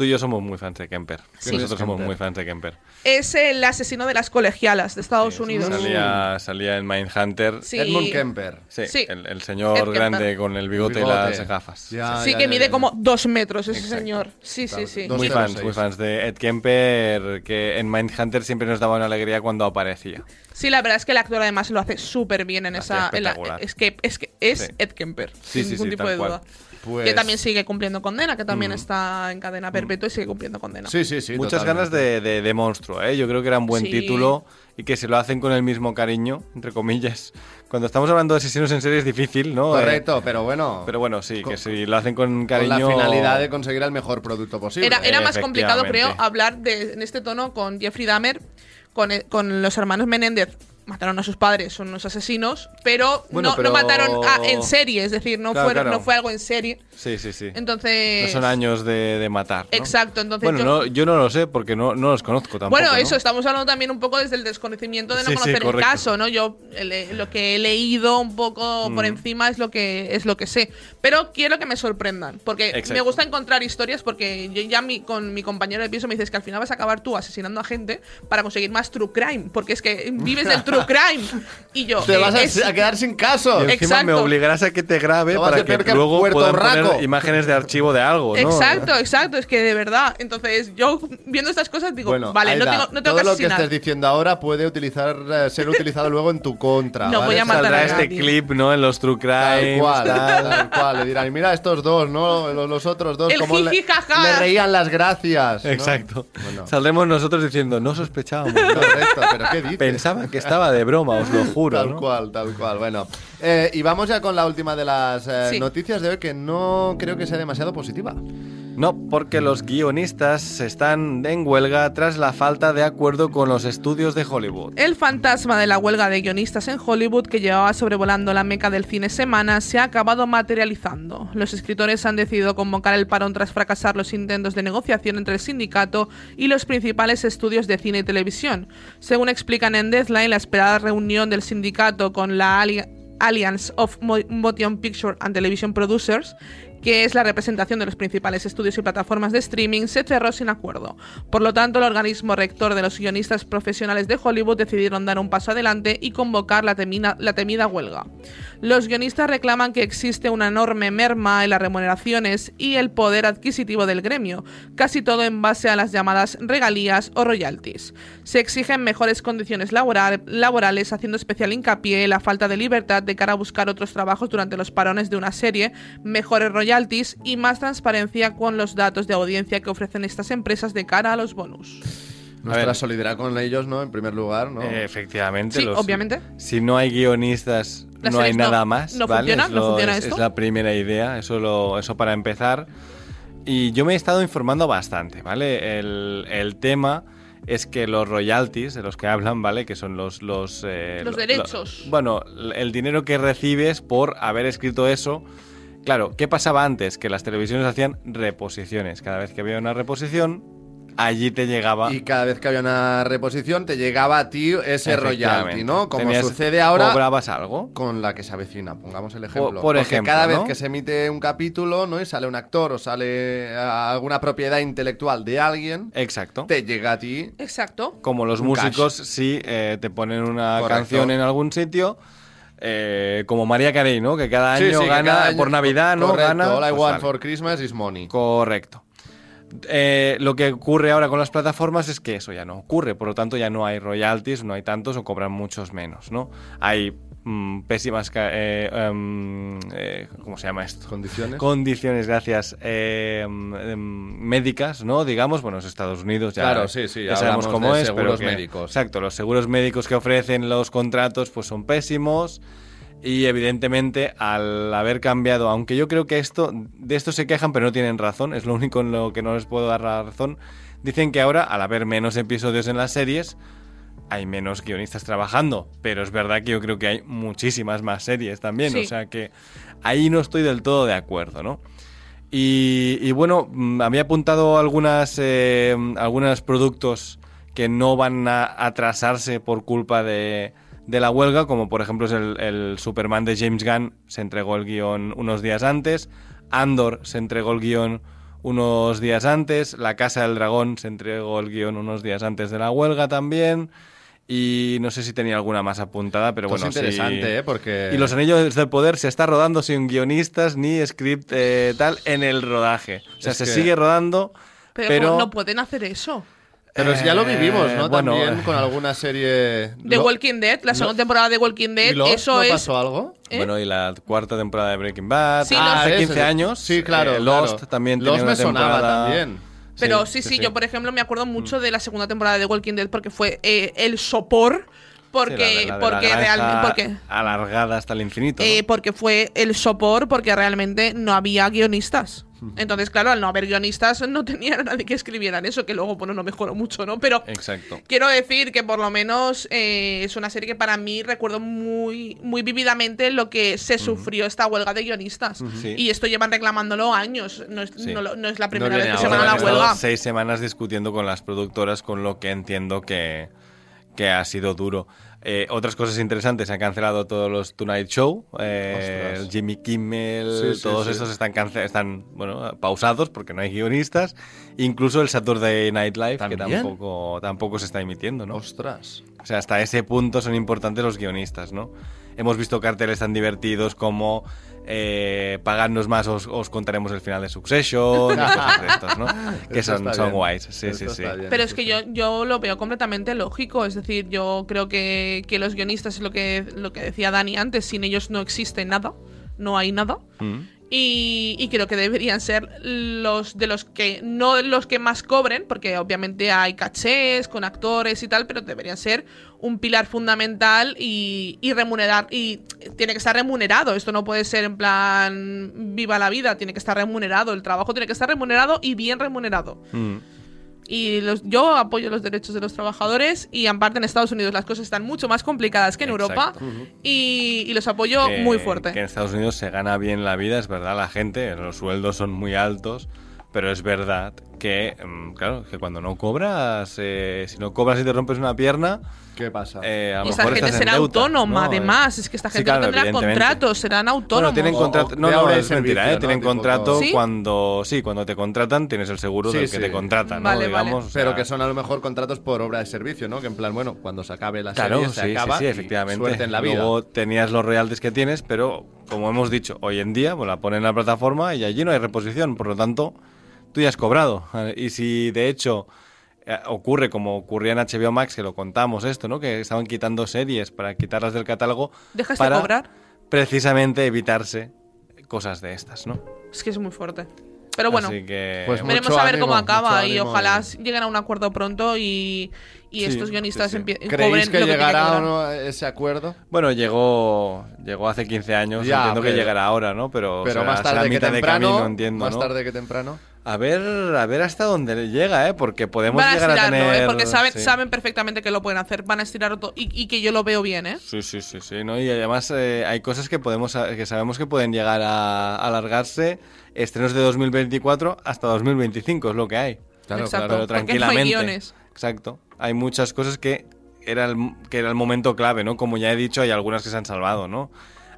Tú y yo somos muy fans de Kemper. Sí. Nosotros somos Kemper? muy fans de Kemper. Es el asesino de las colegialas de Estados Unidos. Salía, salía en Mindhunter. Sí. Edmund Kemper. Sí, Sí. El, el señor Ed Kemper. grande con el bigote, Bigote. y las gafas. Ya, Sí, ya, que ya, mide ya. como dos metros ese Exacto. señor. Sí, sí, sí. Muy fans, seis. muy fans de Ed Kemper, que en Mindhunter siempre nos daba una alegría cuando aparecía. Sí, la verdad es que el actor además lo hace súper bien en esa. en la- es que es, que es Sí. Ed Kemper. Sí, sin sí, ningún sí, tipo de cual. Pues- que también sigue cumpliendo condena, que Mm. también está en cadena perpetua y sigue cumpliendo condena. Sí, sí, sí. Muchas totalmente. ganas de, de- de monstruo, ¿eh? Yo creo que era un buen Sí. título y que se lo hacen con el mismo cariño, entre comillas. Cuando estamos hablando de asesinos en serie es difícil, ¿no? Eh, Correcto, pero bueno. pero bueno, sí, Con- que si lo hacen con con cariño... la finalidad de conseguir el mejor producto posible. Era, era más complicado, creo, hablar de, en este tono con Jeffrey Dahmer, con, e- con los hermanos Menéndez. Mataron a sus padres, son unos asesinos, pero, Bueno, no, pero- no mataron a- en serie, es decir, no, Claro, fueron- claro. no fue algo en serie. Sí, sí, sí. Entonces. No son años de, de matar. ¿no? Exacto, entonces Bueno, yo- no, yo no lo sé porque no, no los conozco tampoco. Bueno, ¿no? eso, estamos hablando también un poco desde el desconocimiento de no Sí, sí, conocer el correcto. caso, ¿no? Yo eh, lo que he leído un poco Mm. por encima es lo que es lo que sé. Pero quiero que me sorprendan, porque Exacto. me gusta encontrar historias, porque yo ya mi, con mi compañero de piso me dices que al final vas a acabar tú asesinando a gente para conseguir más true crime, porque es que vives del true crime. Y yo. Te eh, vas a, es- a quedar sin caso. Y encima Exacto. me obligarás a que te grabe No para que que luego puedan poner imágenes de archivo de algo, ¿no? Exacto, exacto, es que de verdad. Entonces, yo viendo estas cosas digo, Bueno, vale, no Aida, tengo, no tengo todo que lo que estés diciendo ahora puede utilizar, eh, ser utilizado luego en tu contra. No ¿vale? voy a matar Saldrá a este nadie. clip, ¿no? En los True Tal Crime. cual, tal cual. Le dirán, mira estos dos, ¿no? Los, los otros dos, El como le, jiji, jaja. le reían las gracias. ¿no? Exacto. Bueno. Saldremos nosotros diciendo, no sospechábamos. ¿no? Correcto, pero ¿qué dices? Pensaba que estaba de broma, os lo juro. Tal ¿no? cual, tal cual. Bueno, eh, y vamos ya con la última de las eh, Sí. noticias de hoy que no creo que sea demasiado positiva. No, porque los guionistas están en huelga tras la falta de acuerdo con los estudios de Hollywood. El fantasma de la huelga de guionistas en Hollywood que llevaba sobrevolando la meca del cine semanas se ha acabado materializando. Los escritores han decidido convocar el parón tras fracasar los intentos de negociación entre el sindicato y los principales estudios de cine y televisión. Según explican en Deadline, la esperada reunión del sindicato con la Alliance of Mo- Motion Picture and Television Producers que es la representación de los principales estudios y plataformas de streaming, se cerró sin acuerdo. Por lo tanto, el organismo rector de los guionistas profesionales de Hollywood decidieron dar un paso adelante y convocar la, la temida huelga. Los guionistas reclaman que existe una enorme merma en las remuneraciones y el poder adquisitivo del gremio, casi todo en base a las llamadas regalías o royalties. Se exigen mejores condiciones laboral- laborales, haciendo especial hincapié en la falta de libertad de cara a buscar otros trabajos durante los parones de una serie, mejores royalties y más transparencia con los datos de audiencia que ofrecen estas empresas de cara a los bonus. Nuestra ver. solidaridad con ellos, ¿no? En primer lugar, ¿no? Eh, efectivamente. Sí, los- obviamente. Si no hay guionistas, Las no hay no- nada más. no ¿vale? funciona, es, no lo- funciona es- esto. es la primera idea, eso, lo, eso para empezar. Y yo me he estado informando bastante, ¿vale? El, el tema es que los royalties de los que hablan, ¿vale? Que son los... Los, eh, Los lo- derechos. lo- bueno, el dinero que recibes por haber escrito eso. Claro, ¿qué pasaba antes? Que las televisiones hacían reposiciones. Cada vez que había una reposición, allí te llegaba... Y cada vez que había una reposición te llegaba a ti ese royalty. ¿no? Como Tenías- sucede ahora ¿Cobrabas algo? con la que se avecina, pongamos el ejemplo. por Porque ejemplo, cada vez que se emite un capítulo, ¿no? Y sale un actor o sale eh, alguna propiedad intelectual de alguien, Exacto. te llega a ti. Exacto. Como los músicos, sí eh, te ponen una Correcto. canción en algún sitio, eh, como María Carey, ¿no? Que cada año sí, gana, cada año- por Navidad, ¿no? Correcto, Gana. All I pues want for Christmas is money. Correcto. Eh, lo que ocurre ahora con las plataformas es que eso ya no ocurre, por lo tanto ya no hay royalties, no hay tantos o cobran muchos menos, ¿no? Hay mm, pésimas, eh, em, eh, ¿cómo se llama esto? Condiciones. Condiciones, gracias, eh, em, em, médicas, ¿no? Digamos, bueno, es Estados Unidos ya, Claro, sí, sí, ya sabemos cómo es, seguros pero que- médicos. Exacto, los seguros médicos que ofrecen los contratos pues son pésimos y evidentemente al haber cambiado, aunque yo creo que esto de esto se quejan pero no tienen razón, es lo único en lo que no les puedo dar la razón, dicen que ahora al haber menos episodios en las series hay menos guionistas trabajando, pero es verdad que yo creo que hay muchísimas más series también, Sí. o sea que ahí no estoy del todo de acuerdo, ¿no? Y, y bueno, mm, había apuntado algunas, eh, algunos productos que no van a atrasarse por culpa de, de la huelga, como por ejemplo es el, el Superman de James Gunn, se entregó el guion unos días antes, Andor se entregó el guion unos días antes, La Casa del Dragón se entregó el guion unos días antes de la huelga también, y no sé si tenía alguna más apuntada, pero Esto es bueno, sí. interesante, ¿eh? Porque... Y Los Anillos del Poder se está rodando sin guionistas ni script eh, tal en el rodaje. O sea, Es se que- sigue rodando, Pero, pero... no pueden hacer eso. Pero ya lo vivimos, ¿no? Eh, bueno, También eh. con alguna serie... The Lo- Walking Dead, la segunda temporada de Walking Dead, ¿Y Lost? eso ¿No es. pasó algo? ¿Eh? Bueno, y la cuarta temporada de Breaking Bad. Sí, hace Lost- 15 ese- años. Sí, claro. eh, Lost claro. también Lost tenía una me sonaba temporada- también. Pero sí, sí, yo por ejemplo me acuerdo mucho de la segunda temporada de Walking Dead porque fue eh, el sopor. Porque, Sí, la la porque realmente. Porque, Alargada hasta el infinito. ¿no? eh, porque fue el sopor porque realmente no había guionistas. Entonces, claro, al no haber guionistas, no tenía a nadie que escribieran eso, que luego, bueno, no mejoró mucho, ¿no? Pero Exacto. quiero decir que por lo menos eh, es una serie que para mí recuerdo muy, muy vívidamente lo que se sufrió esta huelga de guionistas. Sí. Y esto llevan reclamándolo años. No es, Sí. no no es la primera viene vez que se van a la huelga. seis semanas discutiendo con las productoras, con lo que entiendo que, que ha sido duro. Eh, otras cosas interesantes, se han cancelado todos los Tonight Show, eh, Jimmy Kimmel, Sí, todos sí. estos están, cance- están bueno, pausados porque no hay guionistas. Incluso el Saturday Night Live, que tampoco, tampoco se está emitiendo, ¿no? Ostras. O sea, hasta ese punto son importantes los guionistas, ¿no? Hemos visto carteles tan divertidos como eh, pagadnos más, os, os contaremos el final de Succession, y cosas de estos, ¿no? Que son, son guays, sí, Eso sí, sí. está bien, Pero es que yo, yo lo veo completamente lógico. Es decir, yo creo que, que los guionistas es lo que, lo que decía Dani antes. Sin ellos no existe nada. No hay nada. Mm. Y, y creo que deberían ser los de los que, no los que más cobren, porque obviamente hay cachés con actores y tal, pero deberían ser un pilar fundamental y, remunerar. Y tiene que estar remunerado. Esto no puede ser en plan viva la vida, tiene que estar remunerado. El trabajo tiene que estar remunerado y bien remunerado. Mm. Y los, yo apoyo los derechos de los trabajadores y aparte en Estados Unidos las cosas están mucho más complicadas que en Europa Exacto. y, y los apoyo Que- muy fuerte. Que en Estados Unidos se gana bien la vida, es verdad, la gente, los sueldos son muy altos, pero es verdad que, mm, claro, que cuando no cobras, eh, si no cobras y te rompes una pierna, ¿Qué pasa? eh, a lo y esta mejor gente será deuda, autónoma, ¿no? además. Es que esta sí, gente claro, no tendrá contratos, serán autónomos. Bueno, tienen contrato. No, no, es mentira, ¿eh? ¿no? Tienen Tipo contrato cuando. Sí, cuando te contratan, tienes el seguro Sí, del que sí. te contrata, ¿no? Vale, vale. Digamos, o sea, Pero que son a lo mejor contratos por obra de servicio, ¿no? Que en plan, bueno, cuando se acabe la Claro, serie sí, se acaba sí, efectivamente. suerte en la vida. Luego tenías los royalties que tienes, pero como hemos dicho, hoy en día pues la ponen en la plataforma y allí no hay reposición, por lo tanto, tú ya has cobrado. Y si de hecho eh, ocurre como ocurría en HBO Max, que lo contamos esto, ¿no? Que estaban quitando series para quitarlas del catálogo ¿Dejas para de cobrar? precisamente evitarse cosas de estas, ¿no? Es que es muy fuerte. Pero bueno, Así que Pues veremos a ver ánimo, cómo acaba y ojalá lleguen a un acuerdo pronto y, y Sí, estos guionistas sí, sí. empie- ¿Creéis cobren que lo que que llegará o cobrar. no ese acuerdo? Bueno, llegó llegó hace 15 años, Ya, entiendo que llegará ahora, ¿no? Pero, Pero más tarde que mitad de temprano. camino, entiendo, más ¿no? tarde que temprano. A ver, a ver hasta dónde llega, ¿eh? Porque podemos Van a llegar a estirarlo, tener... ¿eh? porque saben, sí. saben perfectamente que lo pueden hacer. Van a estirarlo todo y, y que yo lo veo bien, ¿eh? Sí, sí, sí, sí, ¿no? Y además eh, hay cosas que podemos que sabemos que pueden llegar a alargarse estrenos de 2024 hasta 2025, es lo que hay. Claro, Exacto. claro. Pero porque no hay tranquilamente. guiones. Exacto. Hay muchas cosas que era el, que era el momento clave, ¿no? Como ya he dicho, hay algunas que se han salvado, ¿no?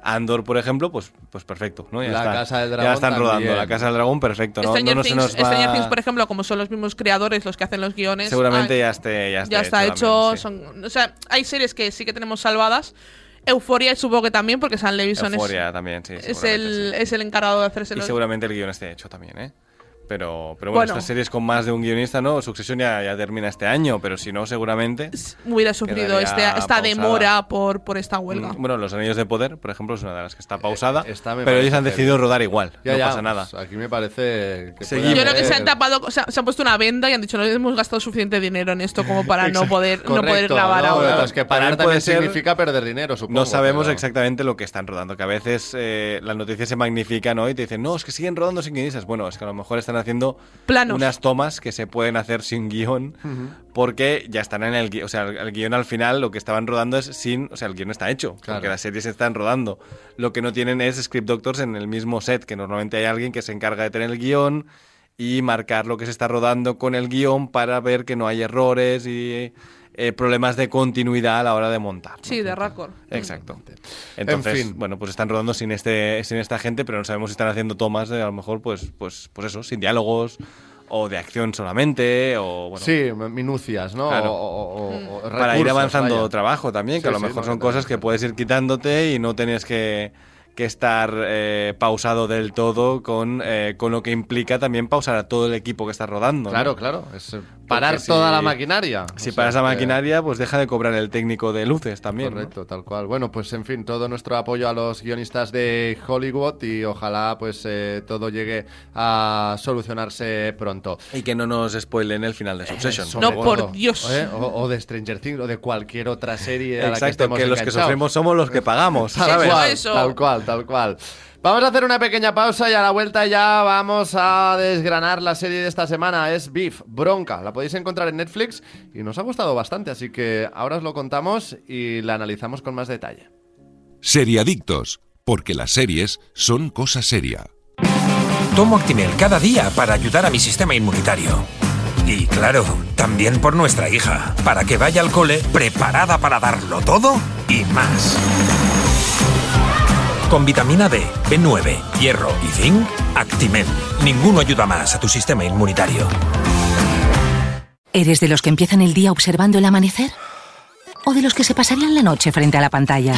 Andor, por ejemplo, pues, pues perfecto, ¿no? Ya La está. Casa del Ya Dragón están rodando. también. La Casa del Dragón, perfecto, ¿no? Stranger, no, no se Things, nos va... Stranger Things, por ejemplo, como son los mismos creadores los que hacen los guiones. Seguramente ah, ya esté ya, ya está hecho. también, sí. son, o sea, hay series que sí que tenemos salvadas. Euforia supongo que también, porque San Levison es, Euphoria también, sí. es, el, sí. es el encargado de hacerse Y los... seguramente el guion esté hecho también, ¿eh? Pero, pero bueno, Bueno. estas series con más de un guionista, ¿no? Succession ya, ya termina este año, pero si no, seguramente. hubiera sufrido este, esta pausada. demora por, por esta huelga. Mm, Bueno, Los Anillos de Poder, por ejemplo, es una de las que está pausada. Eh, esta pero ellos han decidido rodar igual. Ya, no ya, pasa nada. pues aquí me parece que puede Yo creo que se han tapado, o sea, se han puesto una venda y han dicho no hemos gastado suficiente dinero en esto como para no poder, no poder Correcto, grabar ¿no? ahora. Es que También parar puede también ser- significa perder dinero, supongo. No sabemos pero- exactamente lo que están rodando, que a veces eh, las noticias se magnifican ¿no? y te dicen, no, es que siguen rodando sin guionistas. Bueno, es que a lo mejor están haciendo Planos. unas tomas que se pueden hacer sin guion porque ya están en el guion. O sea, el, el guion al final lo que estaban rodando es sin. O sea, el guion está hecho, Claro. porque las series están rodando. Lo que no tienen es script doctors en el mismo set, que normalmente hay alguien que se encarga de tener el guion y marcar lo que se está rodando con el guion para ver que no hay errores y eh, problemas de continuidad a la hora de montar. ¿no? Sí, de récord. Exacto. Entonces, fin. bueno, pues están rodando sin este, sin esta gente, pero no sabemos si están haciendo tomas de a lo mejor, pues, pues, pues eso, sin diálogos o de acción solamente, o bueno, Sí, minucias, ¿no? Claro. O, o- o- o para ir avanzando vaya. trabajo también, que Sí, a lo mejor son no, cosas no, que puedes ir quitándote y no tienes que, que estar eh, pausado del todo con, eh, con lo que implica también pausar a todo el equipo que está rodando. ¿no? Claro, claro. Es eh, parar si- toda la maquinaria. Si O sea paras la que- maquinaria, pues deja de cobrar el técnico de luces también. ¿no? Correcto, tal cual. Bueno, pues en fin, todo nuestro apoyo a los guionistas de Hollywood y ojalá pues eh, todo llegue a solucionarse pronto. Y que no nos spoilen el final de Succession. No, por Dios. ¿eh? O, o de Stranger Things o de cualquier otra serie a la que Exacto, estemos que los que sufrimos somos los que pagamos. Tal cual, tal cual. Vamos a hacer una pequeña pausa y a la vuelta ya vamos a desgranar la serie de esta semana. Es Beef, Bronca. La podéis encontrar en Netflix y nos ha gustado bastante, así que ahora os lo contamos y la analizamos con más detalle. Seriadictos, porque las series son cosa seria. Tomo Actimel cada día para ayudar a mi sistema inmunitario. Y claro, también por nuestra hija, para que vaya al cole preparada para darlo todo y más. Con vitamina D, B9, hierro y zinc, Actimel. Ninguno ayuda más a tu sistema inmunitario. ¿Eres de los que empiezan el día observando el amanecer? ¿O de los que se pasarían la noche frente a la pantalla?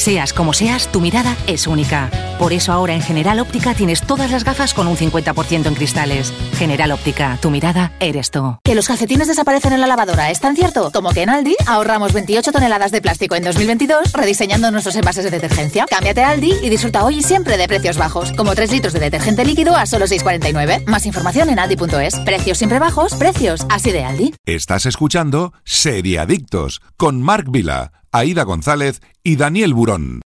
Seas como seas, tu mirada es única. Por eso ahora en General Óptica tienes todas las gafas con un 50% en cristales. General Óptica, tu mirada eres tú. Que los calcetines desaparecen en la lavadora, ¿es tan cierto? Como que en Aldi ahorramos 28 toneladas de plástico en 2022 rediseñando nuestros envases de detergencia. Cámbiate a Aldi y disfruta hoy y siempre de precios bajos, como 3 litros de detergente líquido a solo 6,49. Más información en aldi.es. Precios siempre bajos, precios así de Aldi. Estás escuchando Seriadictos con Marc Vila, Aida González y Daniel Burón.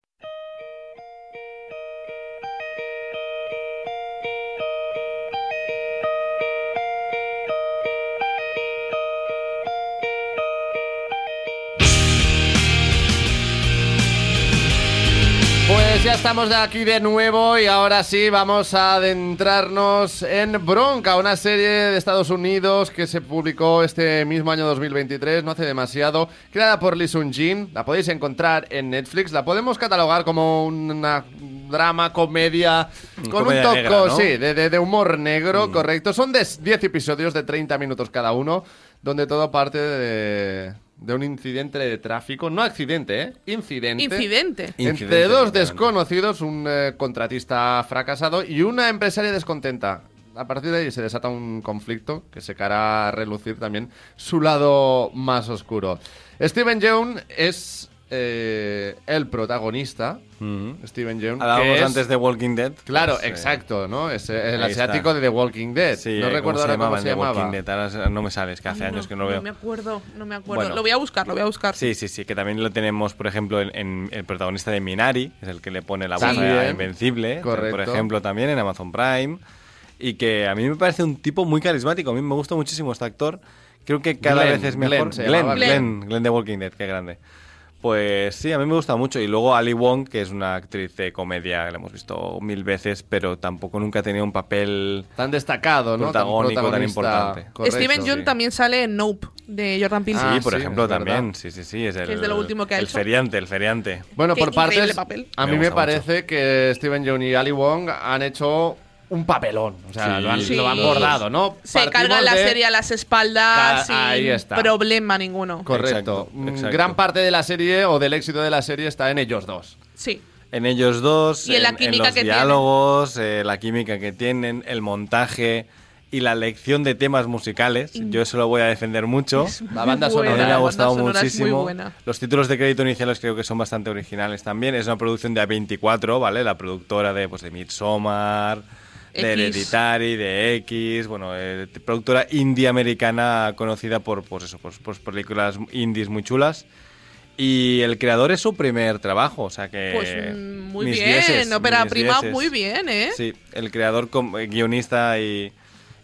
Estamos de aquí de nuevo y ahora sí vamos a adentrarnos en Bronca, una serie de Estados Unidos que se publicó este mismo año 2023, no hace demasiado, creada por Lee Sun Jin. La podéis encontrar en Netflix. La podemos catalogar como una drama, comedia, con Comedia un sí, de, de- de humor negro, correcto. Son de 10 episodios de 30 minutos cada uno, donde todo parte de, de un incidente de tráfico. No accidente, ¿eh? Incidente. Incidente. Entre Incidente, dos desconocidos, un eh, contratista fracasado y una empresaria descontenta. A partir de ahí se desata un conflicto que se cara a relucir también su lado más oscuro. Steven Yeun es eh, el protagonista. Ujú. Steven Yeun. Hablábamos es- antes de Walking Dead. Claro, Pues, exacto, ¿no? Es el ahí está. asiático de The Walking Dead. Sí, no eh, recuerdo ¿cómo ahora cómo se llamaba. Walking Dead? Ahora no me sale, es que hace años que no lo veo. No me acuerdo, no me acuerdo. Bueno. Lo voy a buscar, lo voy a buscar. Sí, sí, sí, que también lo tenemos, por ejemplo, en, en el protagonista de Minari, es el que le pone la voz a Invencible, Correcto. por ejemplo, también en Amazon Prime, y que a mí me parece un tipo muy carismático, a mí me gusta muchísimo este actor, creo que cada Glenn, vez es Glenn mejor. Glenn, llamaba Glenn, Glenn de Walking Dead, qué grande. Pues sí, a mí me gusta mucho. Y luego Ali Wong, que es una actriz de comedia que la hemos visto mil veces, pero tampoco nunca ha tenido un papel Tan destacado, ¿no? Protagónico, tan protagonista. importante. Correcto. Steven Yeun sí. también sale en Nope, de Jordan Peele. Ah, sí, por sí, ejemplo, verdad. también. Sí, sí, sí. Es, el, es de lo último que ha el hecho. feriante, el feriante. Bueno, Qué por partes, papel. a mí me parece que Steven Yeun y Ali Wong han hecho un papelón. O sea, Sí. lo, han, Sí. lo han bordado, ¿no? Se Partimos cargan la de- serie a las espaldas Ca- sin está. problema ninguno. Correcto. Exacto, Mm, exacto. Gran parte de la serie o del éxito de la serie está en ellos dos. Sí. En ellos dos, Y en la en, química los que tienen. diálogos, eh, la química que tienen, el montaje y la elección de temas musicales. Yo eso lo voy a defender mucho. La banda sonora. A mí buena, me ha la gustado banda sonora es muy muchísimo. buena. Los títulos de crédito iniciales creo que son bastante originales también. Es una producción de A24, ¿vale? La productora de, pues, de Midsommar, de. Hereditary, de X, bueno, eh, productora indie americana conocida por, pues eso, pues, pues películas indies muy chulas. Y el creador es su primer trabajo, o sea que... Pues mm, muy bien, dieces, ópera prima dieces. muy bien, ¿eh? Sí, el creador, eh, guionista y,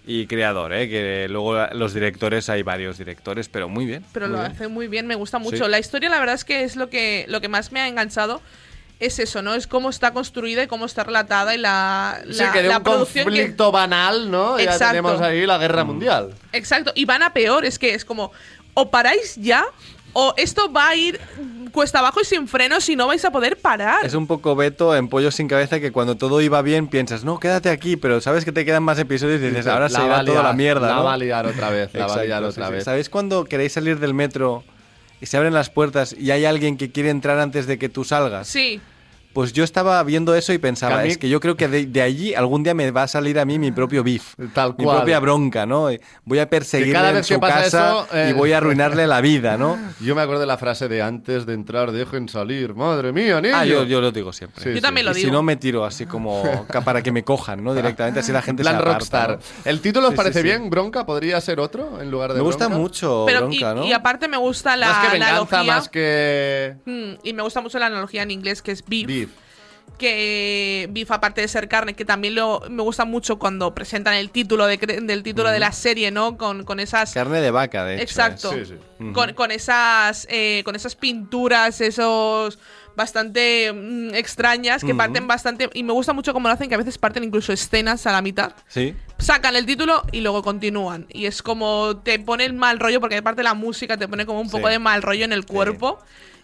y creador, ¿eh? que luego los directores, hay varios directores, pero muy bien. Pero muy lo bien. hace muy bien, me gusta mucho. Sí. La historia, la verdad es que es lo que, lo que más me ha enganchado. Es eso, ¿no? Es cómo está construida y cómo está relatada y la, Sí, la, que de la un producción que- conflicto banal, ¿no? Ya Exacto. tenemos ahí la guerra mundial. Exacto, y van a peor, es que es como, o paráis ya, o esto va a ir cuesta abajo y sin frenos y no vais a poder parar. Es un poco Beto en Pollo sin cabeza que cuando todo iba bien piensas, no, quédate aquí, pero sabes que te quedan más episodios y dices, ahora se La va irá toda la mierda, La ¿no? va a liar otra vez, la va a liar sí, otra sí. vez. ¿Sabéis cuando queréis salir del metro y se abren las puertas y hay alguien que quiere entrar antes de que tú salgas? Sí, Pues yo estaba viendo eso y pensaba, Que a mí- es que yo creo que de, de allí algún día me va a salir a mí mi propio beef. Tal Mi cual. propia bronca, ¿no? Y Voy a perseguirle cada en que su pasa casa eso, eh, y voy a arruinarle la vida, ¿no? Yo me acuerdo de la frase de antes de entrar, dejen salir. Madre mía, niño. Ah, yo, yo lo digo siempre. Sí, Yo también lo y digo. si no, me tiro así como para que me cojan, ¿no? Directamente, así la gente Plan se aparta, rockstar. ¿no? ¿El título os Sí, parece sí. bien? ¿Bronca? ¿Podría ser otro en lugar de Me gusta bronca? mucho Pero, bronca, y, ¿no? y aparte me gusta la Más que venganza, analogía. más que... Mm, y me gusta mucho la analogía en inglés que es beef. Beef. Que beef, aparte de ser carne, que también lo, me gusta mucho cuando presentan el título de, del título de la serie, ¿no? Con, con esas. Carne de vaca, de hecho. Exacto. Sí, sí. Con, con esas eh, con esas pinturas, esos bastante mm, extrañas que parten bastante y me gusta mucho cómo lo hacen que a veces parten incluso escenas a la mitad. Sí. Sacan el título y luego continúan. Y es como te pone el mal rollo, porque aparte la música te pone como un poco Sí. de mal rollo en el cuerpo.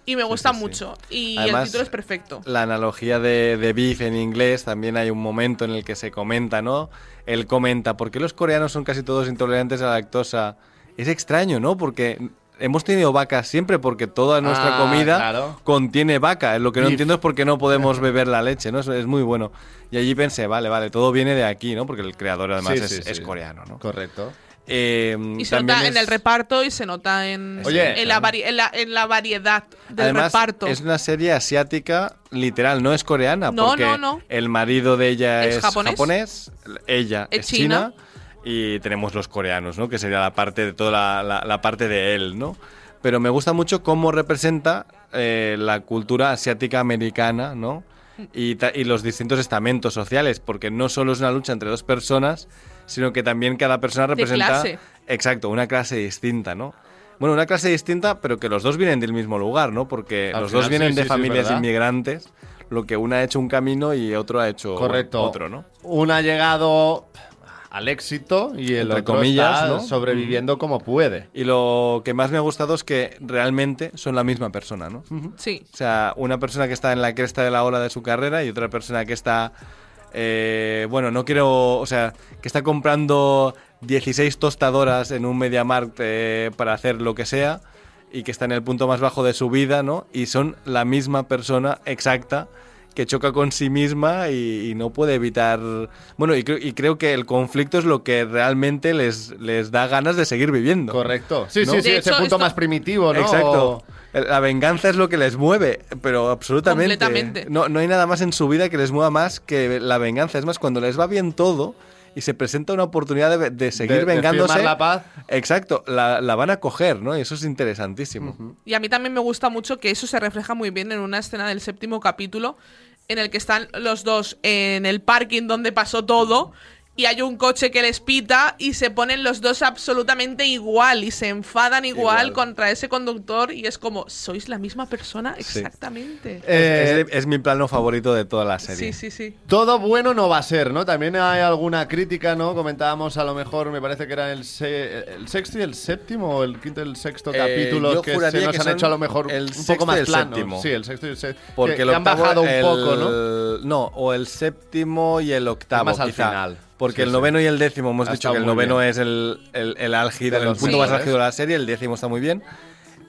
Y me gusta sí, sí. mucho. Y Además, el título es perfecto. La analogía de, de beef en inglés, también hay un momento en el que se comenta, ¿no? Él comenta, ¿por qué los coreanos son casi todos intolerantes a la lactosa? Es extraño, ¿no? Porque hemos tenido vacas siempre, porque toda nuestra Ah, comida claro. contiene vaca. Lo que no Beef. entiendo es por qué no podemos beber la leche, ¿no? Es muy bueno. Y allí pensé, vale, vale, todo viene de aquí, ¿no? Porque el creador además Sí, es, sí, es sí. coreano, ¿no? Correcto. Eh, Y se nota en es- el reparto y se nota en, Oye, en, la, vari- en, la, en la variedad del Además, reparto. es una serie asiática, literal, no es coreana, No, porque no, no. el marido de ella Es es, japonés. japonés. ella Es es, china. china. y tenemos los coreanos, ¿no? Que sería la parte de toda la, la- la parte de él, ¿no? Pero me gusta mucho cómo representa eh, la cultura asiática americana, ¿no? Y, ta- y los distintos estamentos sociales, porque no solo es una lucha entre dos personas, sino que también cada persona representa clase. Exacto, una clase distinta, ¿no? Bueno, una clase distinta, pero que los dos vienen del mismo lugar, ¿no? Porque Al los final, dos vienen sí, de sí, familias inmigrantes, lo que una ha hecho un camino y otro ha hecho Correcto. otro, ¿no? Uno ha llegado al éxito y el Entre otro comillas, está ¿no? sobreviviendo como puede. Y lo que más me ha gustado es que realmente son la misma persona, ¿no? Sí. O sea, una persona que está en la cresta de la ola de su carrera y otra persona que está, eh, bueno, no quiero, o sea, que está comprando 16 tostadoras en un MediaMarkt eh, para hacer lo que sea y que está en el punto más bajo de su vida, ¿no? Y son la misma persona exacta que choca con sí misma y, y no puede evitar... Bueno, y, creo- y creo que el conflicto es lo que realmente les, les da ganas de seguir viviendo. Correcto. Sí, ¿No? sí, sí, De ese hecho, punto esto- más primitivo, ¿no? Exacto. La venganza es lo que les mueve, pero absolutamente. Completamente. No, no hay nada más en su vida que les mueva más que la venganza. Es más, cuando les va bien todo y se presenta una oportunidad de, de seguir De- de vengándose. firmar la paz. Exacto, la, la van a coger, ¿no? Y eso es interesantísimo. Y a mí también me gusta mucho que eso se refleja muy bien en una escena del séptimo capítulo en el que están los dos en el parking donde pasó todo y hay un coche que les pita y se ponen los dos absolutamente igual y se enfadan igual, Igual. contra ese conductor y es como, ¿sois la misma persona? Sí. Exactamente. Eh, es, es mi plano favorito de toda la serie. Sí, sí, sí. Todo bueno no va a ser, ¿no? También hay alguna crítica, ¿no? Comentábamos a lo mejor, me parece que era el, se- el sexto y el séptimo, o el quinto y el sexto Eh, capítulo yo que se nos que han hecho a lo mejor el un poco más séptimo. Sí, el sexto y el séptimo. Porque que, el que han bajado un el- poco, ¿no? No, o el séptimo y el octavo, Más al quizá. final. Porque Sí, el sí. noveno y el décimo hemos Ha dicho que el noveno bien. es el, el, el álgido, el punto más álgido de la serie, el décimo está muy bien.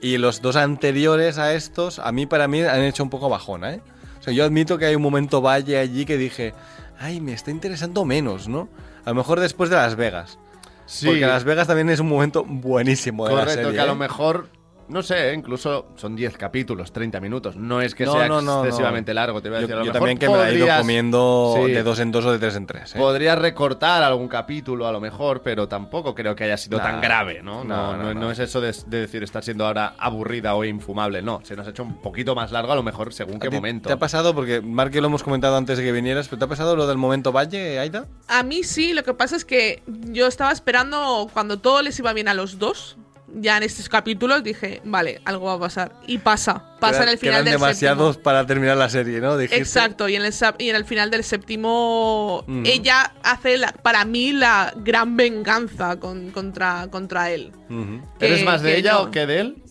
Y los dos anteriores a estos, a mí para mí han hecho un poco bajona, ¿eh? O sea, yo admito que hay un momento valle allí que dije, ay, me está interesando menos, ¿no? A lo mejor después de Las Vegas. Sí, Porque Las Vegas también es un momento buenísimo de la correcto, serie. que a lo ¿eh? mejor, no sé, incluso son 10 capítulos, 30 minutos. No es que No, sea no, no, no. excesivamente largo, te voy a Yo, decir. A lo yo mejor también que me la he ido comiendo Sí. de dos en dos o de tres en tres. ¿eh? Podrías recortar algún capítulo a lo mejor, pero tampoco creo que haya sido tan grave, ¿no? No, no, no, no, no no. es eso de, de decir está siendo ahora aburrida o infumable, no. Se nos ha hecho un poquito más largo a lo mejor según ¿A qué momento. ¿Te ha pasado? Porque Mark y lo hemos comentado antes de que vinieras, pero ¿te ha pasado lo del momento Valle, Aida? A mí sí, lo que pasa es que yo estaba esperando cuando todo les iba bien a los dos. Ya en estos capítulos dije, vale, algo va a pasar. Y pasa. Pasa en el final del demasiados séptimo. para terminar la serie, ¿no? Dijiste. Exacto, y en, el, y en el final del séptimo Ujú. ella hace la- para mí la gran venganza con- contra, contra él. Que- ¿Eres más de ella no. o que de él?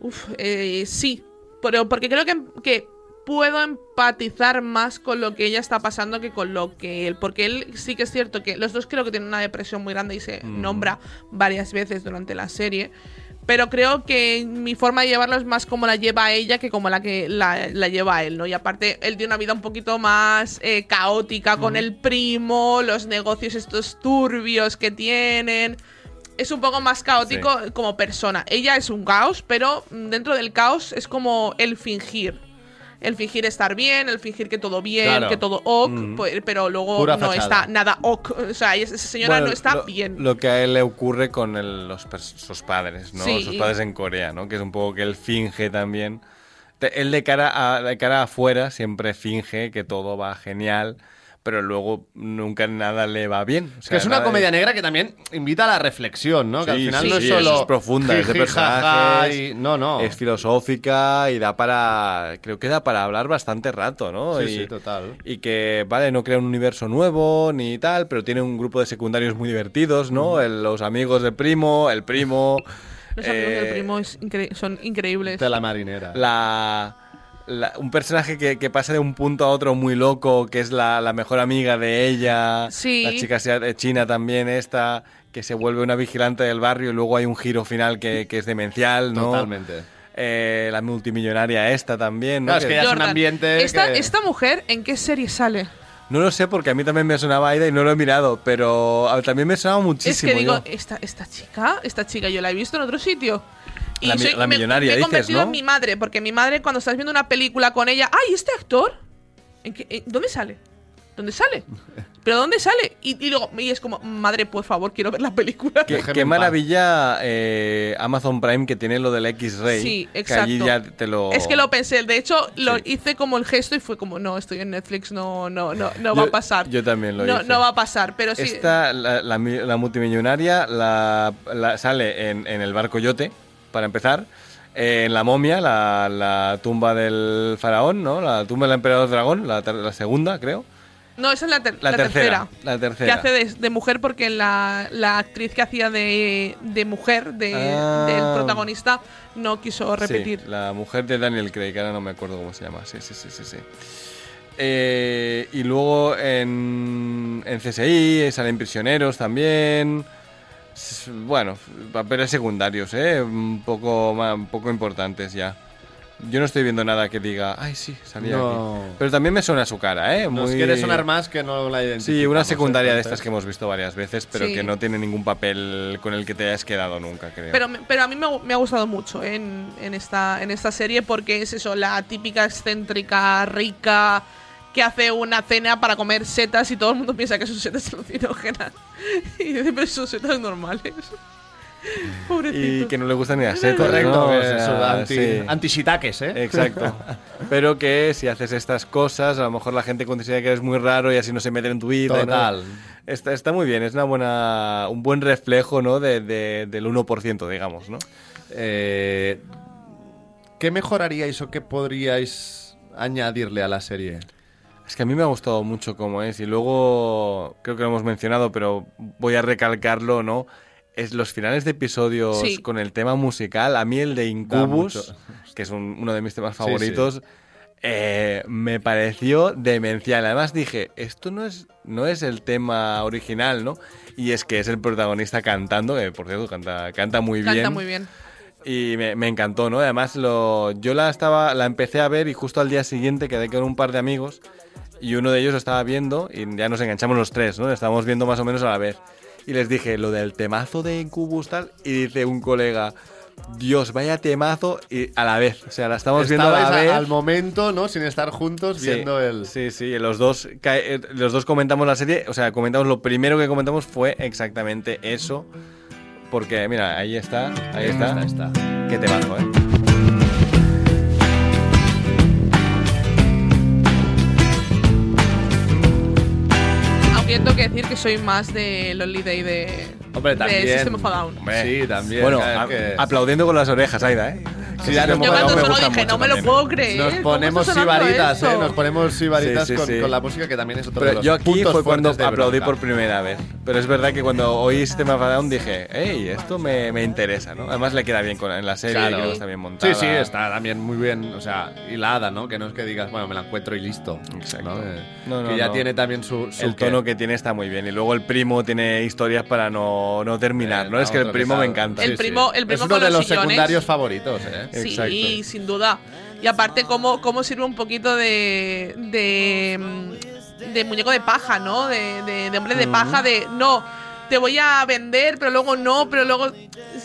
Uf, eh, sí, pero porque creo que, que puedo empatizar más con lo que ella está pasando que con lo que él. Porque él sí que es cierto que los dos creo que tienen una depresión muy grande y se nombra varias veces durante la serie. pero creo que mi forma de llevarlo es más como la lleva ella que como la que la, lleva él, ¿no? Y aparte, él tiene una vida un poquito más eh, caótica con el primo, los negocios estos turbios que tienen. Es un poco más caótico como persona. Ella es un caos, pero dentro del caos es como el fingir el fingir estar bien, el fingir que todo bien, que todo ok, pues, pero luego no está nada ok. O sea, esa señora no está bien. Lo que a él le ocurre con los, sus padres, ¿no? Sus padres en Corea, ¿no? Que es un poco que él finge también. Él de cara, a, de cara afuera siempre finge que todo va genial pero luego nunca nada le va bien. que es una comedia negra que también invita a la reflexión, ¿no? que al final no es solo. es profunda, es de personajes. no, no. Es filosófica y da para. Creo que da para hablar bastante rato, ¿no? Sí, y, sí, total. Y que, vale, no crea un universo nuevo ni tal, pero tiene un grupo de secundarios muy divertidos, ¿no? los amigos del primo, el primo. Los amigos del eh, primo son increíbles. De la marinera. La un personaje que, pasa de un punto a otro muy loco, que es la, mejor amiga de ella, sí. la chica de china también esta, que se vuelve una vigilante del barrio y luego hay un giro final que, es demencial, ¿no? Totalmente. Eh, la multimillonaria esta también, ¿no? es que ya es un ambiente esta, ¿Esta mujer en qué serie sale? No lo sé porque a mí también me sonaba Aida y no lo he mirado, pero también me sonaba muchísimo. Es que digo, esta, esta chica, esta chica yo la he visto en otro sitio. Y la, soy, millonaria, me, he convertido en mi madre, porque mi madre cuando estás viendo una película con ella, ¡ay, este actor! ¿En ¿Dónde sale? ¿Dónde sale? ¿Pero dónde sale? Y, luego, y es como, madre, por favor, quiero ver la película. Qué, maravilla eh, Amazon Prime que tiene lo del X-Ray. Sí, exacto. te lo... Es que lo pensé, de hecho, lo hice como el gesto y fue como, no, estoy en Netflix, no, no, no, no va a pasar. Yo también lo no, hice. No va a pasar, pero sí. Esta, la, la, multimillonaria, la, sale en, en el barco yote, para empezar en la momia, la, tumba del faraón, ¿no? La tumba del emperador dragón, la, segunda, creo. No, esa es la, tercera, La tercera. Que hace de, mujer porque la, actriz que hacía de, mujer de, ah. del protagonista no quiso repetir. la mujer de Daniel Craig, ahora no me acuerdo cómo se llama. Sí, sí, sí, sí. sí. Eh, y luego en, en CSI salen prisioneros también. Bueno, papeles secundarios, ¿eh? Un poco, un poco importantes ya. Yo no estoy viendo nada que diga, ay, sí, salía aquí. Pero también me suena su cara, ¿eh? Muy... Nos quiere sonar más que no la identificamos. Sí, una secundaria de estas que hemos visto varias veces, pero que no tiene ningún papel con el que te hayas quedado nunca, creo. Pero, pero a mí me, ha gustado mucho en, en, esta, en esta serie porque es eso, la típica excéntrica, rica que hace una cena para comer setas y todo el mundo piensa que son setas alucinógenas. Y dice, pero son setas normales. Y que no le gustan ni las setas. Correcto, anti, ¿eh? Exacto. Pero que si haces estas cosas, a lo mejor la gente considera que eres muy raro y así no se mete en tu vida. Total. Está, está muy bien, es una buena, un buen reflejo ¿no? de, del 1%, digamos, ¿no? Eh, ¿Qué mejoraríais o qué podríais añadirle a la serie? Es que a mí me ha gustado mucho como es y luego creo que lo hemos mencionado, pero voy a recalcarlo, ¿no? Es los finales de episodios con el tema musical. A mí el de Incubus, que es uno de mis temas favoritos, eh, me pareció demencial. Además dije, esto no es, no es el tema original, ¿no? Y es que es el protagonista cantando, que por cierto canta, canta muy bien. Canta muy bien. Y me, encantó, ¿no? Además, lo, yo la estaba, la empecé a ver y justo al día siguiente quedé con un par de amigos y uno de ellos lo estaba viendo y ya nos enganchamos los tres, ¿no? Estábamos viendo más o menos a la vez. Y les dije lo del temazo de Incubus tal y dice un colega, Dios, vaya temazo y a la vez. O sea, la estamos viendo a la vez. al momento, ¿no? Sin estar juntos viendo el. Sí, sí, los dos, eh, los dos comentamos la serie. O sea, comentamos lo primero que comentamos fue exactamente eso. Porque, mira, ahí está, ahí está. Ahí está. Qué temazo, ¿eh? Tengo que decir que soy más de Lonely Day de, Hombre, también. System of a Down. sí, también. Bueno, aplaudiendo con las orejas, Aida, ¿eh? Sistema Yo ponemos- cuando solo dije, mucho no me lo puedo creer. Nos ¿cómo ponemos sibaritas, ¿eh? Nos ponemos sibaritas Sí, sí, con, sí. con la música, que también es otro de Pero los yo aquí puntos fue cuando de aplaudí por primera vez. Pero es verdad que cuando oí System of a Down dije, hey, esto me, me interesa, ¿no? Además le queda bien con, en la serie, Claro. creo que está bien montada. Sí, sí, está también muy bien, o sea, hilada, ¿no? Que no es que digas, bueno, me la encuentro y listo. Exacto. ¿no? Eh, No, no, que ya no. tiene también su, su El qué. tono que tiene está muy bien. Y luego el primo tiene historias para no, no terminar, Eh, ¿no? Es que el primo me encanta. El primo- el primo es uno con de los secundarios favoritos, ¿eh? Sí, sin duda. Y aparte, cómo, cómo sirve un poquito de, de, de muñeco de paja, ¿no? De, de- de hombre de paja, de no, te voy a vender, pero luego no, pero luego.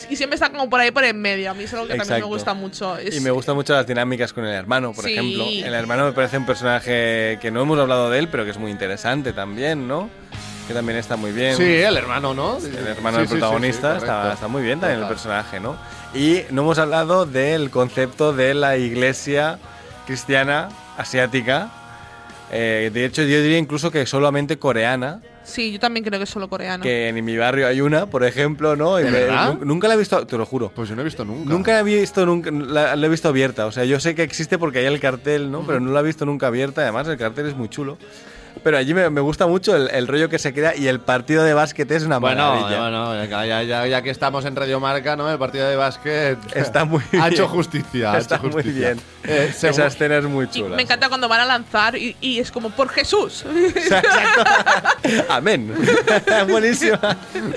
Y siempre está como por ahí por en medio. A mí es algo que también me gusta mucho. Es- Y me gustan mucho las dinámicas con el hermano, por Sí. ejemplo. El hermano me parece un personaje que no hemos hablado de él, pero que es muy interesante también, ¿no? Que también está muy bien. Sí, el hermano, ¿no? El hermano Sí, del protagonista sí, está, está muy bien también el Total. personaje, ¿no? Y no hemos hablado del concepto de la iglesia cristiana asiática. Eh, de hecho, yo diría incluso que solamente coreana, Sí, yo también creo que es solo coreano. que en mi barrio hay una, por ejemplo, ¿no? Y ¿De me- nunca la he visto, te lo juro. Pues yo no he visto nunca. Nunca la he visto, nunca, la, la he visto abierta. O sea, yo sé que existe porque hay el cartel, ¿no? Pero no la he visto nunca abierta. Además, el cartel es muy chulo. Pero allí me, me gusta mucho el, el rollo que se crea y el partido de básquet es una Bueno, maravilla. bueno, ya, ya, ya, ya que estamos en Radio Marca, ¿no? El partido de básquet Está muy ha bien. hecho justicia. ha Está hecho muy justicia. bien. Eh, Esa escena es muy Y chula. me encanta cuando van a lanzar y, y es como, por Jesús. Amén. Buenísima.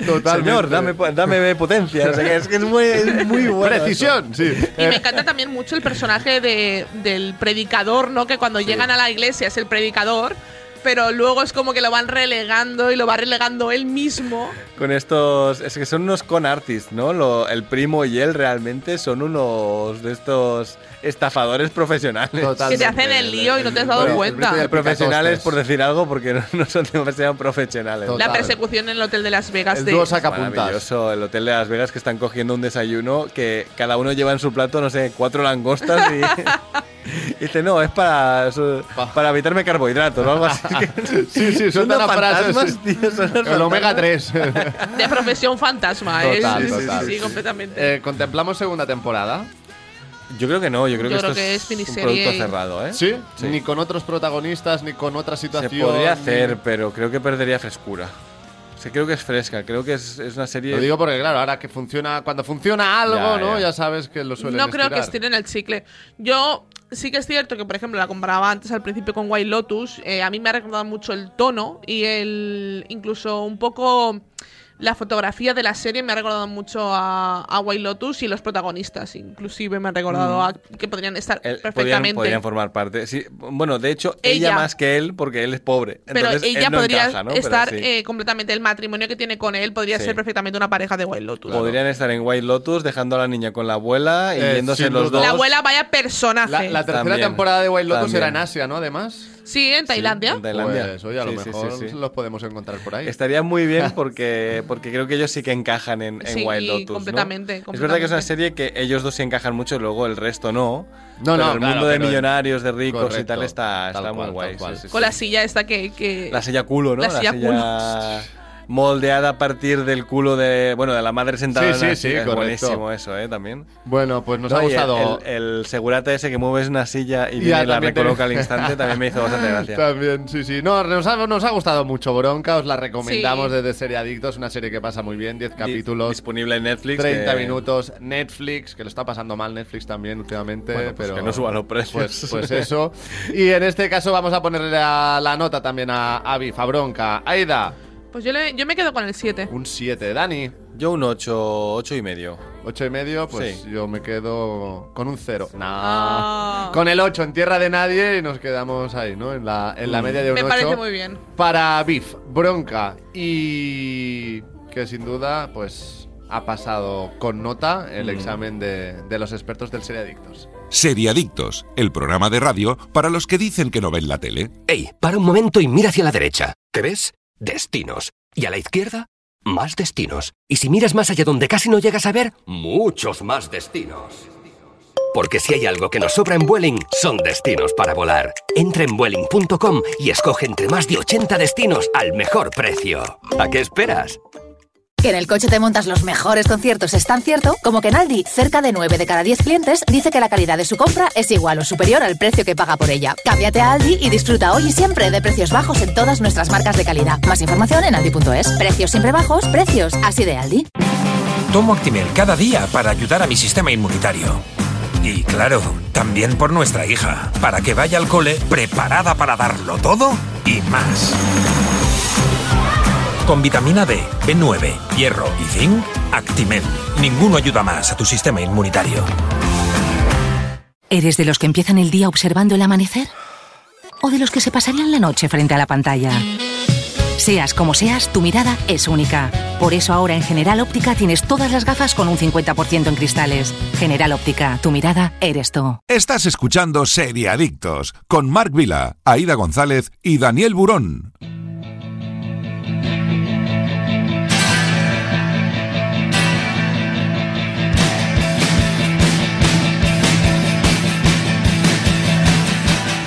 Totalmente. Señor, dame, dame potencia. O sea, que es que es muy, es muy bueno. Precisión, sí. Y me encanta también mucho el personaje de, del predicador, ¿no? Que cuando llegan a la iglesia es el predicador, pero luego es como que lo van relegando y lo va relegando él mismo. Con estos. Es que son unos con artists, ¿no? Lo- el primo y él realmente son unos de estos estafadores profesionales. Totalmente. Que te hacen el lío y no te has dado Bueno, cuenta. el profesionales, por decir algo, porque no, no son demasiado profesionales. Total. La persecución en el hotel de Las Vegas el de dúo sacapuntas. Maravilloso, el hotel de Las Vegas que están cogiendo un desayuno que cada uno lleva en su plato, no sé, cuatro langostas y dice, no, es para, para evitarme carbohidratos o algo así. Sí, sí, son frase, fantasmas, sí. tío, son El omega fantasmas. 3. de profesión fantasma, ¿eh? Total, Sí, sí, total. sí, completamente. Eh, ¿Contemplamos segunda temporada? Yo creo que no, yo creo Yo que creo esto que es, es un producto y- cerrado, ¿eh? ¿Sí? Sí. Ni con otros protagonistas, ni con otra Se situación. podría ni- hacer, pero creo que perdería frescura. Creo que es fresca, creo que es, es una serie... Lo digo porque, claro, ahora que funciona, cuando funciona algo, Ya, ¿no? ya. Ya sabes que lo suelen No creo que estirar. estiren el chicle. Yo sí que es cierto que, por ejemplo, la comparaba antes al principio con White Lotus. eh, a mí me ha recordado mucho el tono y el incluso un poco la fotografía de la serie me ha recordado mucho a, a White Lotus y los protagonistas, inclusive me ha recordado a que podrían estar Él- perfectamente. podrían formar parte. Sí, bueno, de hecho, ella, Ella. más que él, porque él es pobre. pero Entonces, ella no podría encaja, ¿no? Pero estar sí. eh, completamente. El matrimonio que tiene con él podría Sí. ser perfectamente una pareja de White Lotus. Podrían estar en White Lotus dejando a la niña con la abuela y Eh, yéndose los dos. La abuela, vaya personaje. La, la tercera También, temporada de White Lotus también. era en Asia, ¿no? Además. Sí, en Tailandia. en Tailandia. Pues, oye, a lo Sí, sí, mejor sí, sí. los podemos encontrar por ahí. Estaría muy bien porque, porque creo que ellos sí que encajan en, en Sí, Wild Lotus. ¿no? completamente, Es verdad que es una completamente. serie que ellos dos se encajan mucho, luego el resto no. No, pero no, el claro, mundo de millonarios, de ricos y Correcto, tal está, tal está muy cual, guay. tal cual. sí, sí, Con sí. la silla esta que. que La silla culo, ¿no? La silla moldeada a partir del culo de, bueno, de la madre sentada Sí, en sí, sí. Es correcto. buenísimo eso, ¿eh? También. Bueno, pues nos No, ha y el- gustado. El, el segurata ese que mueves una silla y, Ya, viene y la también te- recoloca al instante también me hizo bastante gracia. También, sí, sí. No, nos ha, nos ha gustado mucho Bronca, os la recomendamos Sí. desde Serie Adictos, una serie que pasa muy bien, 10 Di- capítulos, Disponible en Netflix. 30 que- minutos, Netflix, que lo está pasando mal Netflix también últimamente, Bueno, pues pero que no suban los precios. Pues, pues eso. Y en este caso vamos a ponerle la, la nota también a Avi, a Bronca. Aida, Pues yo, le- yo me quedo con el 7. un 7. Dani, Yo un 8, 8 y medio. 8 y medio, pues Sí. yo me quedo con un 0. No. Ah. Con el 8 en tierra de nadie y nos quedamos ahí, ¿no? En la, en la Mm. media de un Me 8. parece muy bien. para Beef, Bronca y que sin duda pues ha pasado con nota el examen de, de los expertos del Seriadictos. Seriadictos, el programa de radio para los que dicen que no ven la tele. Ey, para un momento y mira hacia la derecha. ¿Qué ves? Destinos. Y a la izquierda, más destinos. Y si miras más allá donde casi no llegas a ver, muchos más destinos. Porque si hay algo que nos sobra en Vueling, son destinos para volar. Entra en Vueling.com y escoge entre más de 80 destinos al mejor precio. ¿A qué esperas? Que en el coche te montas los mejores conciertos es tan cierto como que en Aldi, cerca de 9 de cada 10 clientes dice que la calidad de su compra es igual o superior al precio que paga por ella. Cámbiate a Aldi y disfruta hoy y siempre de precios bajos en todas nuestras marcas de calidad. Más información en aldi.es. Precios siempre bajos, precios así de Aldi. Tomo Actimel cada día para ayudar a mi sistema inmunitario. Y claro, también por nuestra hija, para que vaya al cole preparada para darlo todo y más. Con vitamina D, B9, hierro y zinc, Actimel. Ninguno ayuda más a tu sistema inmunitario. ¿Eres de los que empiezan el día observando el amanecer? ¿O de los que se pasarían la noche frente a la pantalla? Seas como seas, tu mirada es única. Por eso ahora en General Óptica tienes todas las gafas con un 50% en cristales. General Óptica, tu mirada eres tú. Estás escuchando Serie Adictos con Marc Vila, Aida González y Daniel Burón.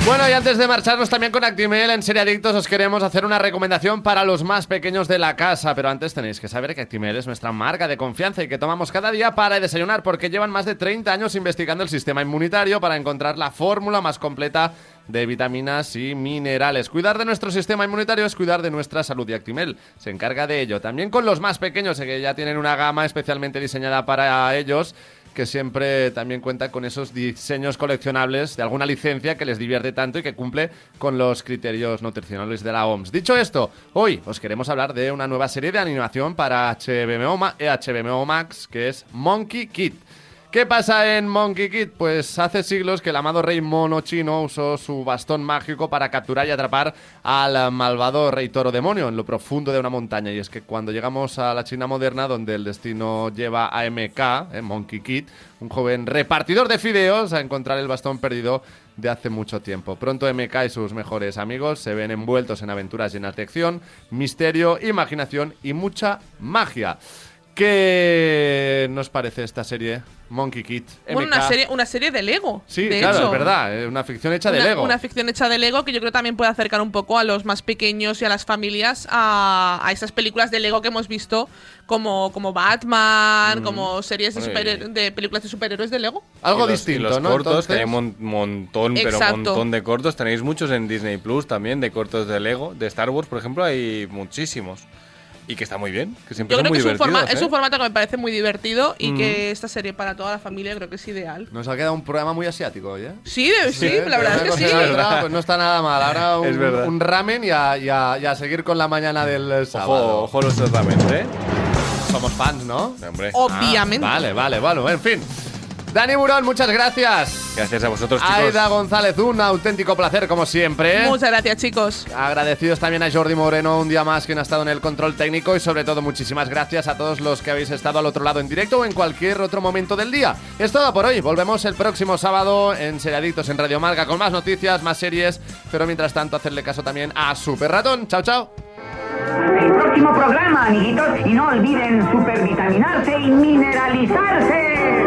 Bueno, y antes de marcharnos también con Actimel en Serie Adictos, os queremos hacer una recomendación para los más pequeños de la casa. Pero antes tenéis que saber que Actimel es nuestra marca de confianza y que tomamos cada día para desayunar, porque llevan más de 30 años investigando el sistema inmunitario para encontrar la fórmula más completa de vitaminas y minerales. Cuidar de nuestro sistema inmunitario es cuidar de nuestra salud y Actimel se encarga de ello. También con los más pequeños, que ya tienen una gama especialmente diseñada para ellos que siempre también cuenta con esos diseños coleccionables de alguna licencia que les divierte tanto y que cumple con los criterios nutricionales de la OMS. Dicho esto, hoy os queremos hablar de una nueva serie de animación para HBO, eh, Max que es Monkey Kid. ¿Qué pasa en Monkey Kid? Pues hace siglos que el amado rey mono chino usó su bastón mágico para capturar y atrapar al malvado rey toro demonio en lo profundo de una montaña. Y es que cuando llegamos a la China moderna, donde el destino lleva a MK, eh, Monkey Kid, un joven repartidor de fideos, a encontrar el bastón perdido de hace mucho tiempo. Pronto MK y sus mejores amigos se ven envueltos en aventuras llenas de acción, misterio, imaginación y mucha magia. ¿Qué nos parece esta serie? Monkey Kid. Bueno, una serie, una serie de Lego. Sí, de claro, hecho. es verdad. Es una ficción hecha de una, Lego. Una ficción hecha de Lego que yo creo también puede acercar un poco a los más pequeños y a las familias a, a esas películas de Lego que hemos visto como, como Batman, como series de, películas de superhéroes de Lego. Algo Y los- distinto, y los ¿no? cortos, que Entonces- hay un mon- montón, pero Exacto. un montón de cortos. Tenéis muchos en Disney Plus también, de cortos de Lego. De Star Wars, por ejemplo, hay muchísimos. Y que está muy bien, que siempre Yo creo muy que es un, forma- es un ¿eh? formato que me parece muy divertido y que esta serie para toda la familia creo que es ideal. Nos ha quedado un programa muy asiático hoy, ¿eh? Sí, de- sí, ¿eh? la verdad es que sí. Pues no está nada mal. Ahora un, un ramen y a, y a- y a seguir con la mañana del sábado. Ojo, ojo los tratamientos, ¿eh? Somos fans, ¿no? Hombre. Obviamente. Ah, vale, vale, vale. En fin. Dani Burón, muchas gracias. Gracias a vosotros, chicos. Aida González, un auténtico placer como siempre. Muchas gracias, chicos. Agradecidos también a Jordi Moreno, un día más quien ha estado en el control técnico y sobre todo muchísimas gracias a todos los que habéis estado al otro lado en directo o en cualquier otro momento del día. Es todo por hoy, volvemos el próximo sábado en Seriadictos en Radio Marca con más noticias, más series, pero mientras tanto hacerle caso también a Super Ratón. Chao, chao. El próximo programa, amiguitos, y no olviden supervitaminarse y mineralizarse.